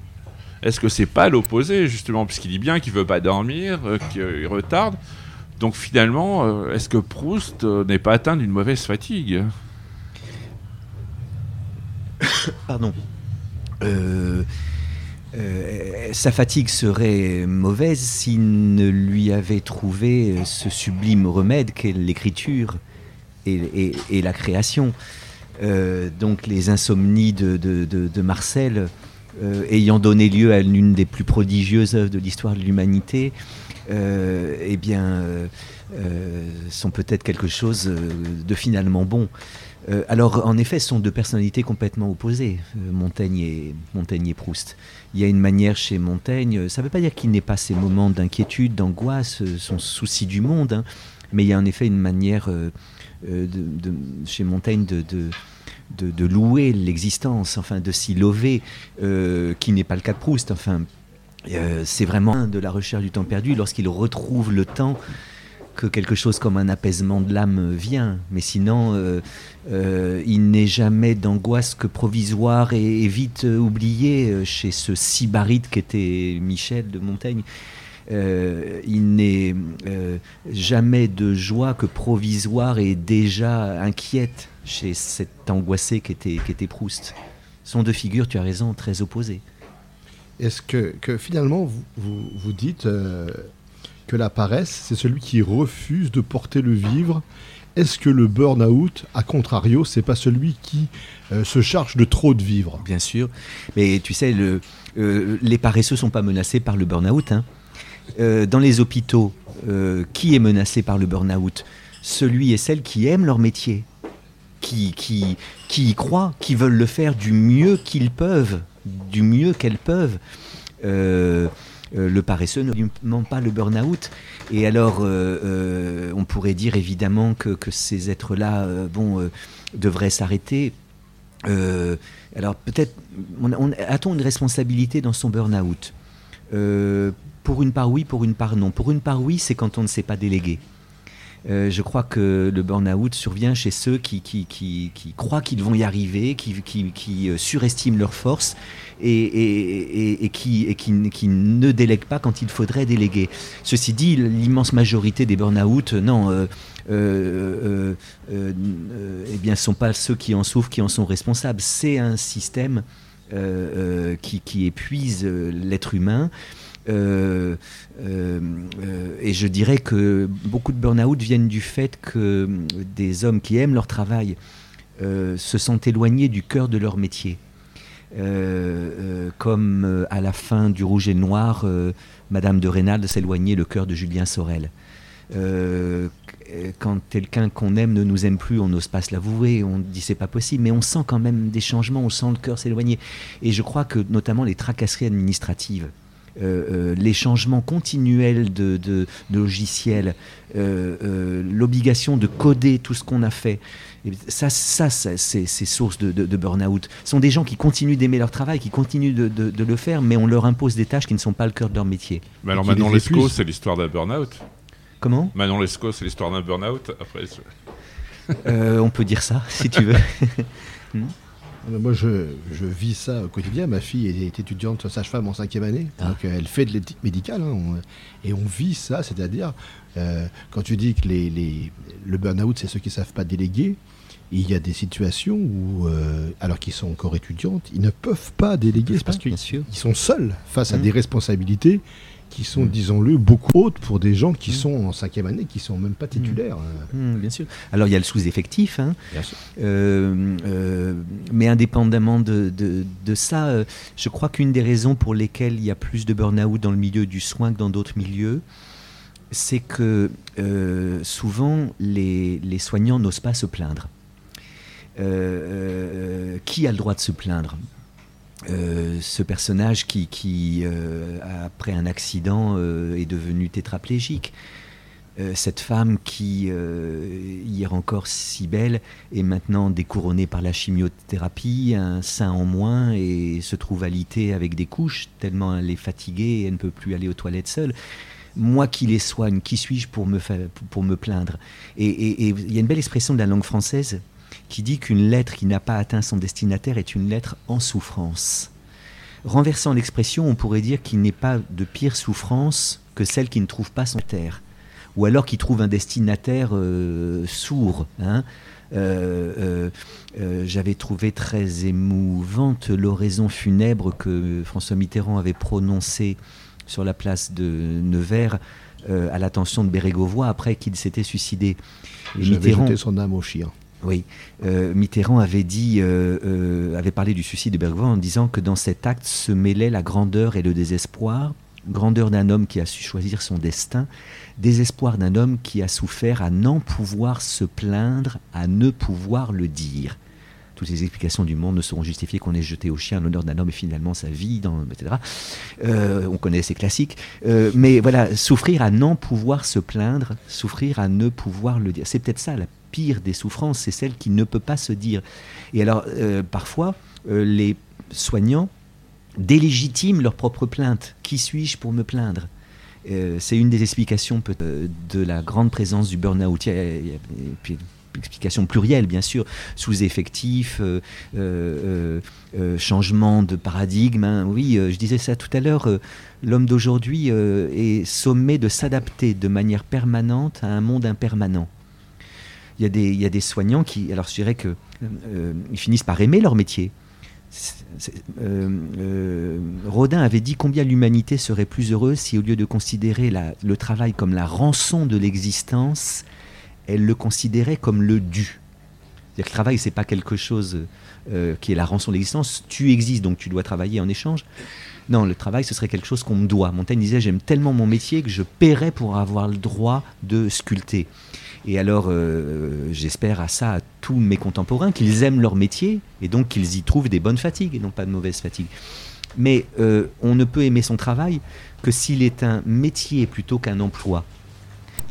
est-ce que c'est pas l'opposé, justement, puisqu'il dit bien qu'il veut pas dormir, euh, qu'il retarde Donc finalement, euh, est-ce que Proust euh, n'est pas atteint d'une mauvaise fatigue? [coughs] Pardon. Sa fatigue serait mauvaise s'il ne lui avait trouvé ce sublime remède qu'est l'écriture et, la création. Donc les insomnies de Marcel, euh, ayant donné lieu à l'une des plus prodigieuses œuvres de l'histoire de l'humanité, euh, eh bien, euh, sont peut-être quelque chose de finalement bon. Alors, en effet, ce sont deux personnalités complètement opposées, Montaigne, et, Montaigne et Proust. Il y a une manière chez Montaigne, ça ne veut pas dire qu'il n'ait pas ses moments d'inquiétude, d'angoisse, son souci du monde, hein, mais il y a en effet une manière chez Montaigne de- de- louer l'existence, enfin de s'y lever, euh, qui n'est pas le cas de Proust. Enfin, euh, c'est vraiment de la recherche du temps perdu lorsqu'il retrouve le temps que quelque chose comme un apaisement de l'âme vient. Mais sinon, euh, il n'est jamais d'angoisse que provisoire et, vite euh, oublié euh, chez ce sybarite qu'était Michel de Montaigne. Il n'est jamais de joie que provisoire et déjà inquiète chez cet angoissé qu'était qu'était Proust. Ce sont deux figures, tu as raison, très opposées. Est-ce que, que finalement, vous, vous, vous dites euh, que la paresse, c'est celui qui refuse de porter le vivre? Est-ce que le burn-out, à contrario, c'est pas celui qui euh, se charge de trop de vivre? Bien sûr. Mais tu sais, le, euh, les paresseux sont pas menacés par le burn-out. hein. Dans les hôpitaux, qui est menacé par le burn-out? Celui et celle qui aiment leur métier, qui, qui, qui y croient, qui veulent le faire du mieux qu'ils peuvent, du mieux qu'elles peuvent. Euh, euh, le paresseux ne ment pas le burn-out. Et alors, euh, euh, on pourrait dire évidemment que, que ces êtres-là euh, bon, devraient s'arrêter. Alors peut-être on, on- a-t-on une responsabilité dans son burn-out? Pour une part oui, pour une part non. Pour une part oui, c'est quand on ne sait pas déléguer. Euh, je crois que le burn-out survient chez ceux qui, croient qu'ils vont y arriver, qui, euh, surestiment leurs forces et, qui, ne délèguent pas quand il faudrait déléguer. Ceci dit, l'immense majorité des burn-out, non, euh, eh bien, ne sont pas ceux qui en souffrent qui en sont responsables. C'est un système qui, épuise l'être humain. Euh, euh, et je dirais que beaucoup de burn-out viennent du fait que des hommes qui aiment leur travail euh, se sentent éloignés du cœur de leur métier. Comme à la fin du Rouge et Noir, Madame de Rênal s'éloignait le cœur de Julien Sorel. Quand quelqu'un qu'on aime ne nous aime plus, on n'ose pas se l'avouer, on dit c'est pas possible, mais on sent quand même des changements, on sent le cœur s'éloigner. Et je crois que notamment les tracasseries administratives, euh, euh, les changements continuels de, de- de logiciels, euh, euh, l'obligation de coder tout ce qu'on a fait, et ça, ça, ça, c'est source de, burn-out. Ce sont des gens qui continuent d'aimer leur travail, qui continuent de, le faire, mais on leur impose des tâches qui ne sont pas le cœur de leur métier. Mais alors Manon les Lescaut, c'est l'histoire d'un burn-out? Comment? Manon Lescaut, c'est l'histoire d'un burn-out. Après, je- On peut dire ça, si tu veux. Euh, [laughs] [laughs] Moi, je, je vis ça au quotidien. Ma fille est, étudiante sage-femme en cinquième année. Ah. Donc, euh, elle fait de l'éthique médicale. hein, on- et on vit ça. C'est-à-dire, euh, quand tu dis que les, les- le burn-out, c'est ceux qui ne savent pas déléguer, il y a des situations où, euh, alors qu'ils sont encore étudiantes, ils ne peuvent pas déléguer. C'est parce qu'ils sont seuls face à Mm. des responsabilités qui sont, Mm. disons-le, beaucoup hautes pour des gens qui Mm. sont en cinquième année, qui sont même pas titulaires. euh, Hmm, bien sûr. Alors il y a le sous-effectif, hein, bien sûr. euh, euh, mais indépendamment de, de- de ça, euh, je crois qu'une des raisons pour lesquelles il y a plus de burn-out dans le milieu du soin que dans d'autres milieux, c'est que souvent les, les soignants n'osent pas se plaindre. Qui a le droit de se plaindre? Euh, ce personnage qui, euh, après un accident, euh, est devenu tétraplégique. cette femme qui, hier encore si belle, est maintenant découronnée par la chimiothérapie, un sein en moins et se trouve alitée avec des couches, tellement elle est fatiguée et elle ne peut plus aller aux toilettes seule. Moi qui les soigne, qui suis-je pour me, pour me plaindre? Et il y a une belle expression de la langue française qui dit qu'une lettre qui n'a pas atteint son destinataire est une lettre en souffrance. Renversant l'expression, on pourrait dire qu'il n'est pas de pire souffrance que celle qui ne trouve pas son terre ou alors qui trouve un destinataire euh, sourd. Hein. Euh, euh, j'avais trouvé très émouvante l'oraison funèbre que François Mitterrand avait prononcée sur la place de Nevers à l'attention de Bérégovoy après qu'il s'était suicidé. Et Mitterrand son âme au chien. Oui, Mitterrand avait dit, avait parlé du suicide de Bérégovoy en disant que dans cet acte se mêlait la grandeur et le désespoir, grandeur d'un homme qui a su choisir son destin, désespoir d'un homme qui a souffert à n'en pouvoir se plaindre, à ne pouvoir le dire. Toutes les explications du monde ne seront justifiées qu'on ait jeté au chien l'honneur d'un homme et finalement sa vie, dans, etc. Euh, on connaît ces classiques. Euh, mais voilà, souffrir à n'en pouvoir se plaindre, souffrir à ne pouvoir le dire. C'est peut-être ça la pire des souffrances, c'est celle qui ne peut pas se dire. Et alors, euh, parfois, les soignants délégitiment leur propre plainte. Qui suis-je pour me plaindre? Euh, c'est une des explications de la grande présence du burn-out. Il y a, puis, explication plurielle, bien sûr, sous-effectif, euh, euh, changement de paradigme. Hein. Oui, je disais ça tout à l'heure, l'homme d'aujourd'hui est sommé de s'adapter de manière permanente à un monde impermanent. Il y, a des, soignants qui, alors je dirais que ils finissent par aimer leur métier, euh, euh, Rodin avait dit combien l'humanité serait plus heureuse si, au lieu de considérer le travail comme la rançon de l'existence, elle le considérait comme le dû. le travail, c'est pas quelque chose euh, qui est la rançon de l'existence. Tu existes, donc tu dois travailler en échange. Non, le travail, ce serait quelque chose qu'on me doit. Montaigne disait J'aime tellement mon métier que je paierais pour avoir le droit de sculpter. Et alors, euh, j'espère à ça à tous mes contemporains qu'ils aiment leur métier et donc qu'ils y trouvent des bonnes fatigues et non pas de mauvaises fatigues. Mais euh, on ne peut aimer son travail que s'il est un métier plutôt qu'un emploi.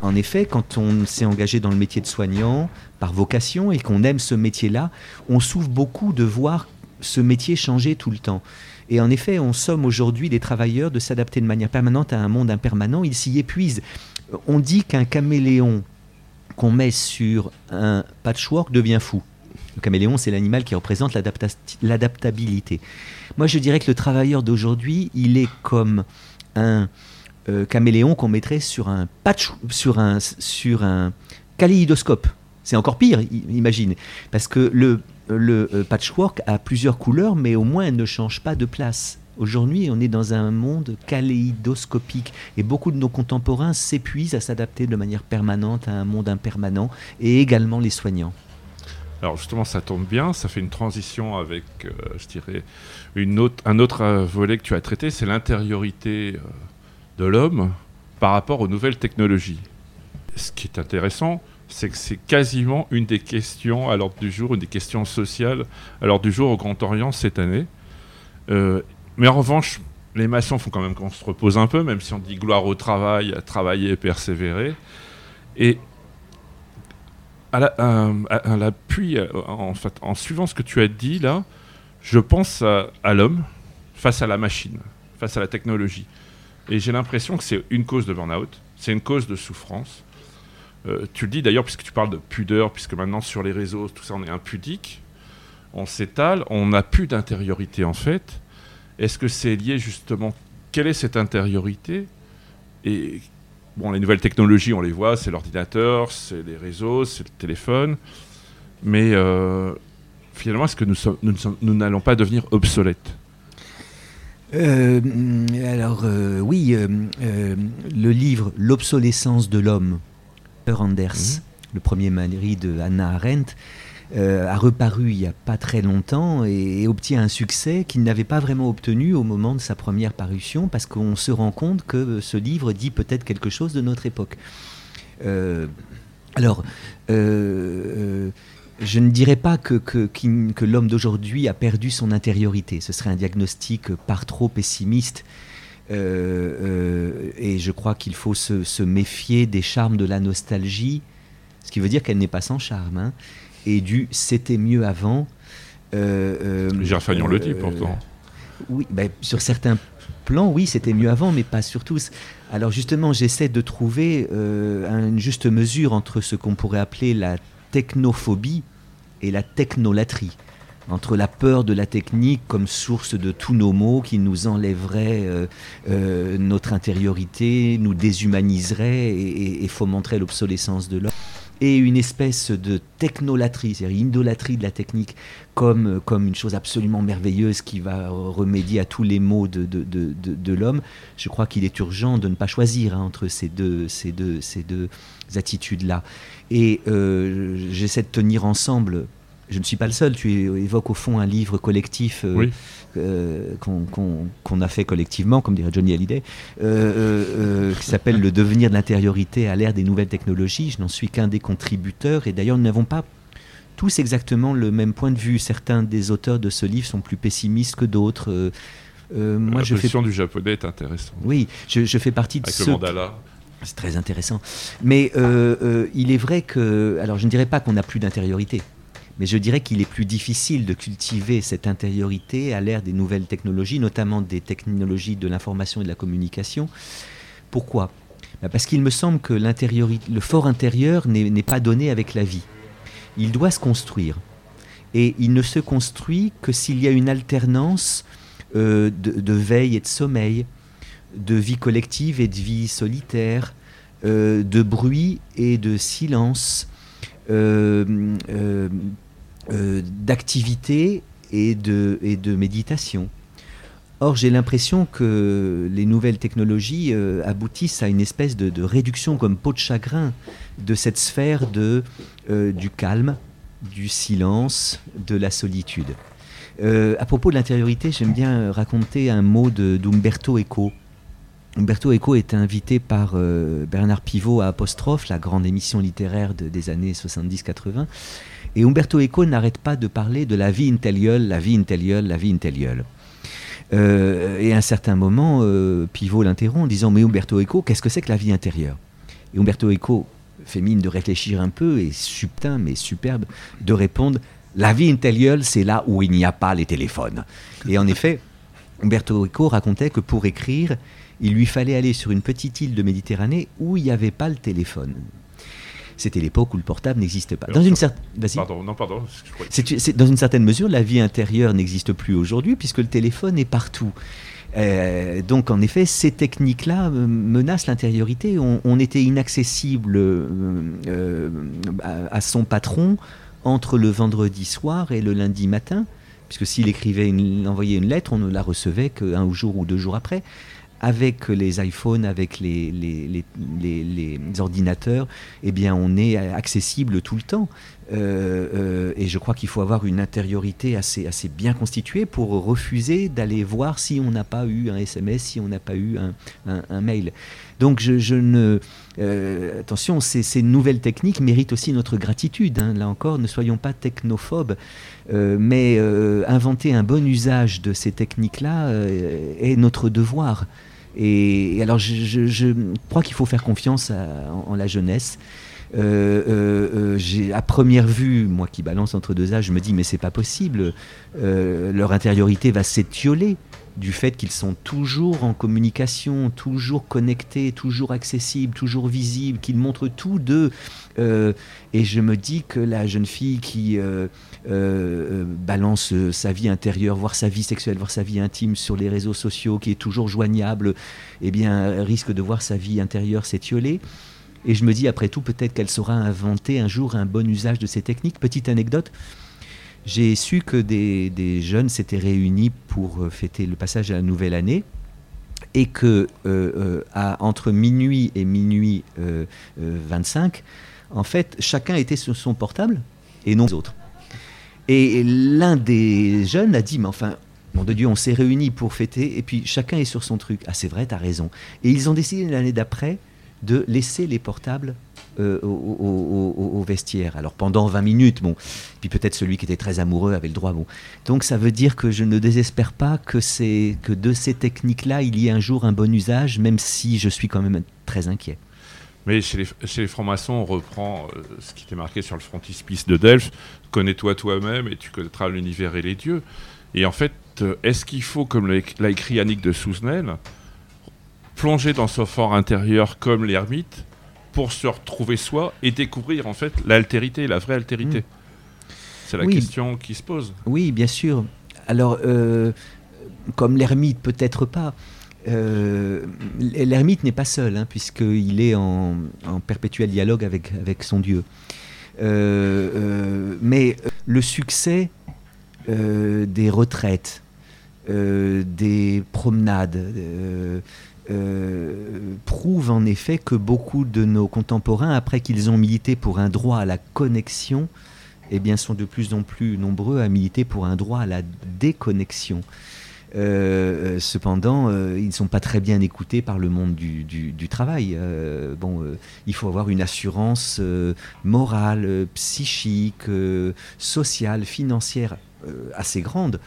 En effet, quand on s'est engagé dans le métier de soignant par vocation et qu'on aime ce métier-là, on souffre beaucoup de voir ce métier changer tout le temps. Et en effet, on somme aujourd'hui les travailleurs de s'adapter de manière permanente à un monde impermanent. Ils s'y épuisent. On dit qu'un caméléon qu'on met sur un patchwork devient fou. Le caméléon, c'est l'animal qui représente l'adaptabilité. Moi, je dirais que le travailleur d'aujourd'hui, il est comme un euh, caméléon qu'on mettrait sur un patch, sur un, sur un kaléidoscope. C'est encore pire, imagine, parce que le, le euh, patchwork a plusieurs couleurs, mais au moins elle ne change pas de place. Aujourd'hui, on est dans un monde kaléidoscopique et beaucoup de nos contemporains s'épuisent à s'adapter de manière permanente à un monde impermanent et également les soignants. Alors justement, ça tombe bien, ça fait une transition avec, euh, je dirais, une autre, un autre euh, volet que tu as traité, c'est l'intériorité euh, de l'homme par rapport aux nouvelles technologies. Ce qui est intéressant, c'est que c'est quasiment une des questions à l'ordre du jour, une des questions sociales à l'ordre du jour au Grand Orient cette année. Mais en revanche, les maçons font quand même qu'on se repose un peu, même si on dit gloire au travail, à travailler persévérer. Et à l'appui, en, fait, en suivant ce que tu as dit là, je pense à, l'homme face à la machine, face à la technologie. Et j'ai l'impression que c'est une cause de burn-out, c'est une cause de souffrance. Euh, tu le dis d'ailleurs, puisque tu parles de pudeur, puisque maintenant sur les réseaux, tout ça, on est impudique, on s'étale, on n'a plus d'intériorité en fait. Est-ce que c'est lié justement Quelle est cette intériorité? Et bon, les nouvelles technologies, on les voit, c'est l'ordinateur, c'est les réseaux, c'est le téléphone. Mais euh, finalement, est-ce que nous n'allons pas devenir obsolètes? Euh, alors euh, oui, le livre L'obsolescence de l'homme, Anders, mmh. le premier mari de Hannah Arendt, a reparu il n'y a pas très longtemps et, obtient un succès qu'il n'avait pas vraiment obtenu au moment de sa première parution parce qu'on se rend compte que ce livre dit peut-être quelque chose de notre époque. Euh, alors, euh, je ne dirais pas que, que, que l'homme d'aujourd'hui a perdu son intériorité. Ce serait un diagnostic par trop pessimiste. et je crois qu'il faut se, méfier des charmes de la nostalgie, ce qui veut dire qu'elle n'est pas sans charme. Hein, et du c'était mieux avant. Gérard Fagnon le dit pourtant. Oui, ben, sur certains plans, oui, c'était mieux avant, mais pas sur tous. Alors justement, j'essaie de trouver une juste mesure entre ce qu'on pourrait appeler la technophobie et la technolatrie entre la peur de la technique comme source de tous nos maux qui nous enlèverait euh, euh, notre intériorité, nous déshumaniserait et, fomenterait l'obsolescence de l'homme, et une espèce de technolatrie, c'est-à-dire idolâtrie de la technique comme, comme une chose absolument merveilleuse qui va remédier à tous les maux de, de, de, l'homme, je crois qu'il est urgent de ne pas choisir hein, entre ces deux, ces deux, ces deux attitudes-là. Et euh, j'essaie de tenir ensemble je ne suis pas le seul, tu évoques au fond un livre collectif euh, euh, qu'on a fait collectivement, comme dirait Johnny Hallyday, euh, qui s'appelle Le devenir de l'intériorité à l'ère des nouvelles technologies. Je n'en suis qu'un des contributeurs et d'ailleurs nous n'avons pas tous exactement le même point de vue. Certains des auteurs de ce livre sont plus pessimistes que d'autres. moi, la je fais... du japonais est intéressante. Oui, je, fais partie de Avec ceux... le mandala. C'est très intéressant. Mais il est vrai que... Alors je ne dirais pas qu'on n'a plus d'intériorité. Mais je dirais qu'il est plus difficile de cultiver cette intériorité à l'ère des nouvelles technologies, notamment des technologies de l'information et de la communication. Pourquoi? Bah, Parce qu'il me semble que le fort intérieur n'est pas donné avec la vie. Il doit se construire. Et il ne se construit que s'il y a une alternance euh, de, veille et de sommeil, de vie collective et de vie solitaire, euh, de bruit et de silence, euh, euh, d'activité et de, méditation. Or, j'ai l'impression que les nouvelles technologies euh, aboutissent à une espèce de, réduction comme peau de chagrin de cette sphère de, euh, du calme, du silence, de la solitude. à propos de l'intériorité, j'aime bien raconter un mot d'Umberto Eco. Umberto Eco est invité par Bernard Pivot à Apostrophe, la grande émission littéraire des années 70-80. Et Umberto Eco n'arrête pas de parler de la vie intérieure, la vie intérieure, la vie intérieure. Et à un certain moment, euh, Pivot l'interrompt en disant Mais Umberto Eco, qu'est-ce que c'est que la vie intérieure? Et Umberto Eco fait mine de réfléchir un peu et subtin mais superbe de répondre La vie intérieure, c'est là où il n'y a pas les téléphones. Et en effet, Umberto Eco racontait que pour écrire, il lui fallait aller sur une petite île de Méditerranée où il n'y avait pas le téléphone. C'était l'époque où le portable n'existait pas. Dans une, pardon, non, pardon. dans une certaine mesure, la vie intérieure n'existe plus aujourd'hui puisque le téléphone est partout. Euh, donc en effet, ces techniques-là euh, menacent l'intériorité. On, était inaccessible euh, à, son patron entre le vendredi soir et le lundi matin, puisque s'il écrivait, une, envoyait une lettre, on ne la recevait qu'un jour ou deux jours après avec les iPhones, avec les, ordinateurs, eh bien, on est accessible tout le temps. Euh, euh, et je crois qu'il faut avoir une intériorité assez, bien constituée pour refuser d'aller voir si on n'a pas eu un SMS, si on n'a pas eu un, mail. Donc. Euh, attention, ces, nouvelles techniques méritent aussi notre gratitude. Hein. Là encore, ne soyons pas technophobes, mais inventer un bon usage de ces techniques-là est notre devoir. Et, alors, je, crois qu'il faut faire confiance en, la jeunesse. Euh, euh, euh à première vue, moi qui balance entre deux âges, je me dis mais c'est pas possible. Leur intériorité va s'étioler du fait qu'ils sont toujours en communication, toujours connectés, toujours accessibles, toujours visibles, qu'ils montrent tout d'eux. et je me dis que la jeune fille qui euh, euh, balance euh, sa vie intérieure, voire sa vie sexuelle, voire sa vie intime sur les réseaux sociaux, qui est toujours joignable, eh bien, risque de voir sa vie intérieure s'étioler. Et je me dis, après tout, peut-être qu'elle saura inventer un jour un bon usage de ces techniques. Petite anecdote, j'ai su que des, jeunes s'étaient réunis pour fêter le passage à la nouvelle année et que à, entre minuit et minuit 25, en fait, chacun était sur son portable et non les autres. Et l'un des jeunes a dit, mais enfin, Nom de Dieu, on s'est réunis pour fêter, et puis chacun est sur son truc. Ah, c'est vrai, t'as raison. Et ils ont décidé l'année d'après de laisser les portables euh, au, vestiaire. Alors pendant 20 minutes, bon, puis peut-être celui qui était très amoureux avait le droit. Bon. Donc ça veut dire que je ne désespère pas que, que de ces techniques-là, il y ait un jour un bon usage, même si je suis quand même très inquiet. Mais chez les, francs-maçons, on reprend euh, ce qui était marqué sur le frontispice de Delphes connais-toi toi-même et tu connaîtras l'univers et les dieux. Et en fait, euh, est-ce qu'il faut, comme l'a écrit Yannick de Souzenel, plonger dans ce fort intérieur comme l'ermite pour se retrouver soi et découvrir en fait l'altérité, la vraie altérité mm. C'est la question qui se pose. Oui, bien sûr. Alors, euh, comme l'ermite, peut-être pas. Euh, l'ermite n'est pas seul, hein, puisqu'il est en, perpétuel dialogue avec, avec son Dieu. Euh, mais le succès des retraites, des promenades, prouve en effet que beaucoup de nos contemporains, après qu'ils ont milité pour un droit à la connexion, eh bien, sont de plus en plus nombreux à militer pour un droit à la déconnexion. Euh, euh, cependant, euh, ils ne sont pas très bien écoutés par le monde du, travail. bon, il faut avoir une assurance morale, psychique, sociale, financière assez grande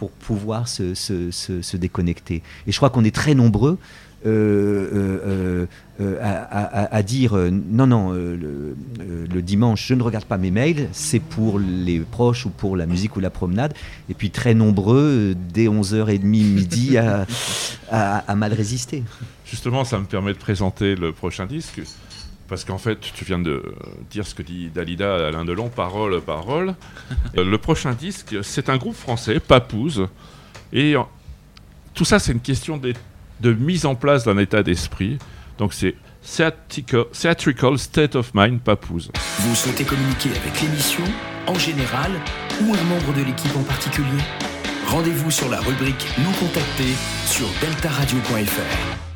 pour pouvoir se, se, déconnecter. Et je crois qu'on est très nombreux euh, euh, euh, à, dire non, non, le, dimanche, je ne regarde pas mes mails, c'est pour les proches ou pour la musique ou la promenade. Et puis très nombreux, dès 11h30, midi, [laughs] à, à, mal résister. Justement, ça me permet de présenter le prochain disque. Parce qu'en fait, tu viens de dire ce que dit Dalida à Alain Delon, parole, parole. [laughs] le prochain disque, c'est un groupe français, Papouze. Et tout ça, c'est une question de mise en place d'un état d'esprit. Donc c'est Theatrical State of Mind Papouze. Vous souhaitez communiquer avec l'émission en général ou un membre de l'équipe en particulier? Rendez-vous sur la rubrique Nous contacter sur deltaradio.fr.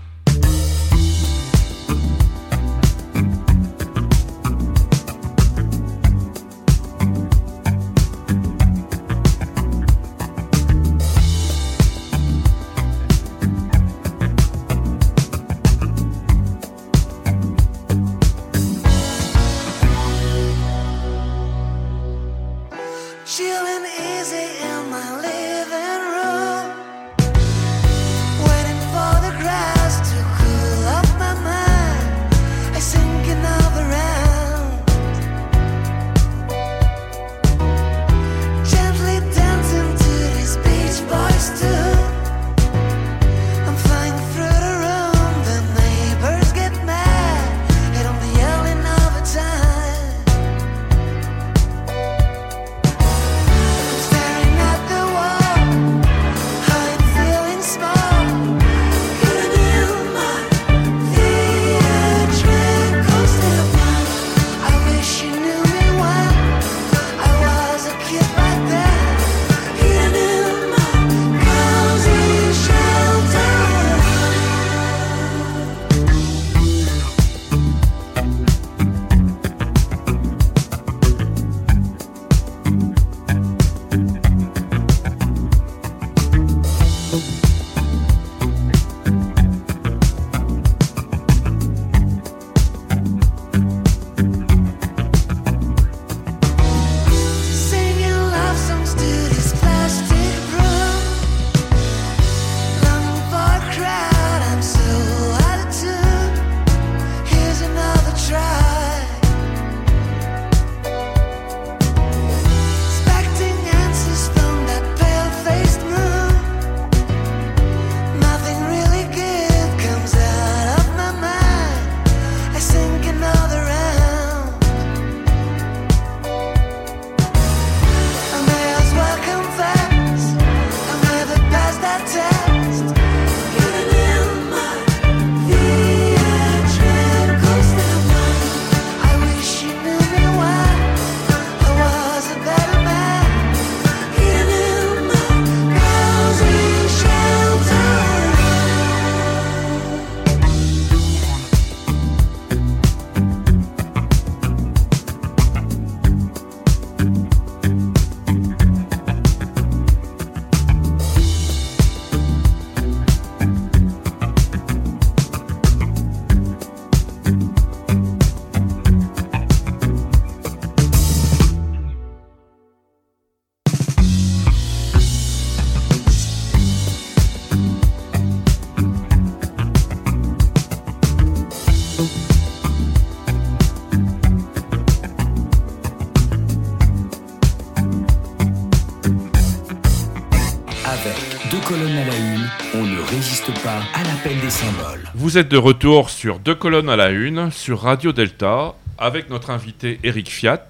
des. Vous êtes de retour sur deux colonnes à la une, sur Radio Delta, avec notre invité Eric Fiat.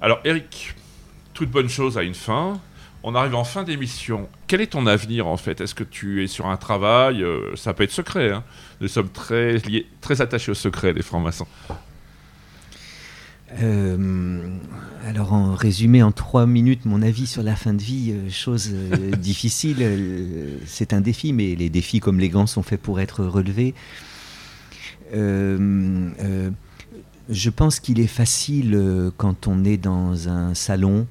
Alors Eric, toute bonne chose a une fin. On arrive en fin d'émission. Quel est ton avenir en fait? Est-ce que tu es sur un travail? Euh, Ça peut être secret. Hein. Nous sommes très, liés, très attachés au secret, les francs-maçons. Euh, alors, en résumé en trois minutes, mon avis sur la fin de vie, euh, chose euh, [laughs] difficile. euh, c'est un défi, mais les défis comme les gants sont faits pour être relevés. Je pense qu'il est facile quand on est dans un salon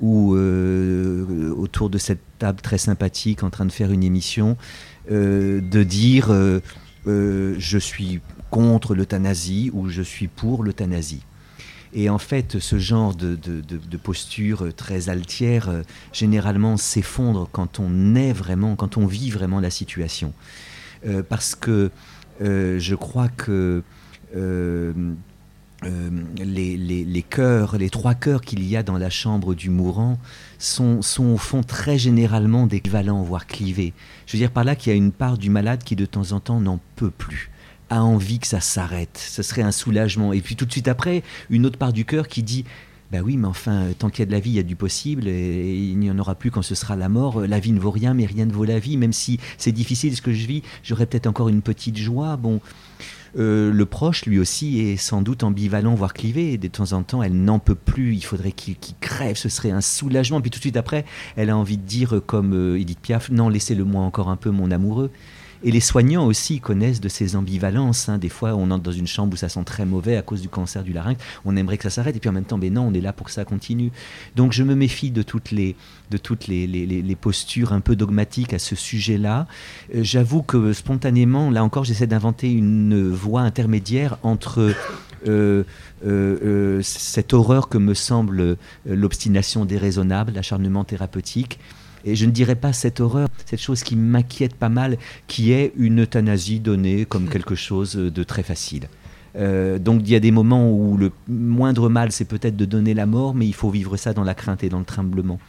ou autour de cette table très sympathique en train de faire une émission, de dire je suis contre l'euthanasie ou je suis pour l'euthanasie. Et en fait, ce genre de, de- de- posture très altière, euh, généralement, s'effondre quand on vraiment, quand on vit vraiment la situation. Euh, parce que euh, je crois que euh, euh, les, les, les cœurs, les trois cœurs qu'il y a dans la chambre du mourant sont, sont au fond très généralement d'équivalents, voire clivés. Je veux dire par là qu'il y a une part du malade qui de temps en temps n'en peut plus a envie que ça s'arrête. Ce serait un soulagement. Et puis tout de suite après, une autre part du cœur qui dit bah oui, mais enfin, tant qu'il y a de la vie, il y a du possible, et il n'y en aura plus quand ce sera la mort. La vie ne vaut rien, mais rien ne vaut la vie. Même si c'est difficile ce que je vis, j'aurai peut-être encore une petite joie. Bon, euh, le proche, lui aussi, est sans doute ambivalent, voire clivé. De temps en temps, elle n'en peut plus. Il faudrait qu'il crève. Ce serait un soulagement. Puis tout de suite après, elle a envie de dire, euh, comme euh, Edith Piaf, non, laissez-le-moi encore un peu, mon amoureux. Et les soignants aussi connaissent de ces ambivalences. hein. Des fois, on entre dans une chambre où ça sent très mauvais à cause du cancer du larynx. On aimerait que ça s'arrête. Et puis en même temps, ben non, on est là pour que ça continue. Donc je me méfie de toutes les, de toutes les, les- les- postures un peu dogmatiques à ce sujet-là. Euh, J'avoue que spontanément, là encore, j'essaie d'inventer une voie intermédiaire entre euh, euh, euh, cette horreur que me semble euh, l'obstination déraisonnable, l'acharnement thérapeutique. Et je ne dirais pas cette horreur, cette chose qui m'inquiète pas mal, qui est une euthanasie donnée comme quelque chose de très facile. Euh, donc il y a des moments où le moindre mal, c'est peut-être de donner la mort, mais il faut vivre ça dans la crainte et dans le tremblement.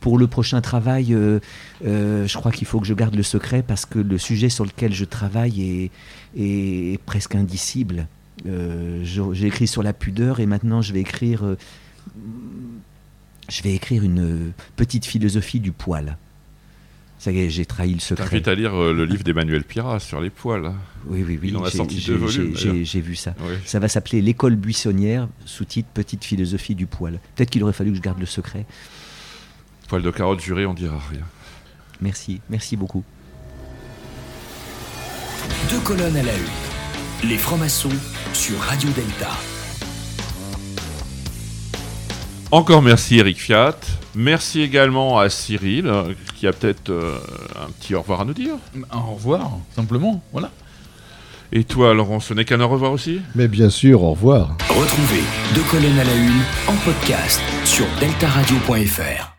Pour le prochain travail, euh, euh, je crois qu'il faut que je garde le secret parce que le sujet sur lequel je travaille est, est presque indicible. J'ai écrit sur la pudeur et maintenant je vais écrire, je vais écrire une euh, petite philosophie du poil. Ça y est, j'ai trahi le secret. T'invite à lire euh, le livre d'Emmanuel Pira sur les poils. Oui, oui, oui. Il en a j'ai- vu ça. Oui. Ça va s'appeler L'école buissonnière, sous-titre Petite philosophie du poil. Peut-être qu'il aurait fallu que je garde le secret. Poil de carotte juré, on dira rien. Merci, merci beaucoup. Deux colonnes à la une. Les francs-maçons sur Radio Delta. Encore merci Eric Fiat. Merci également à Cyril, qui a peut-être euh, un petit au revoir à nous dire. Au revoir, simplement. Voilà. Et toi, Laurent, ce n'est qu'un au revoir aussi? Mais bien sûr, au revoir. Retrouvez Deux colonnes à la une en podcast sur deltaradio.fr.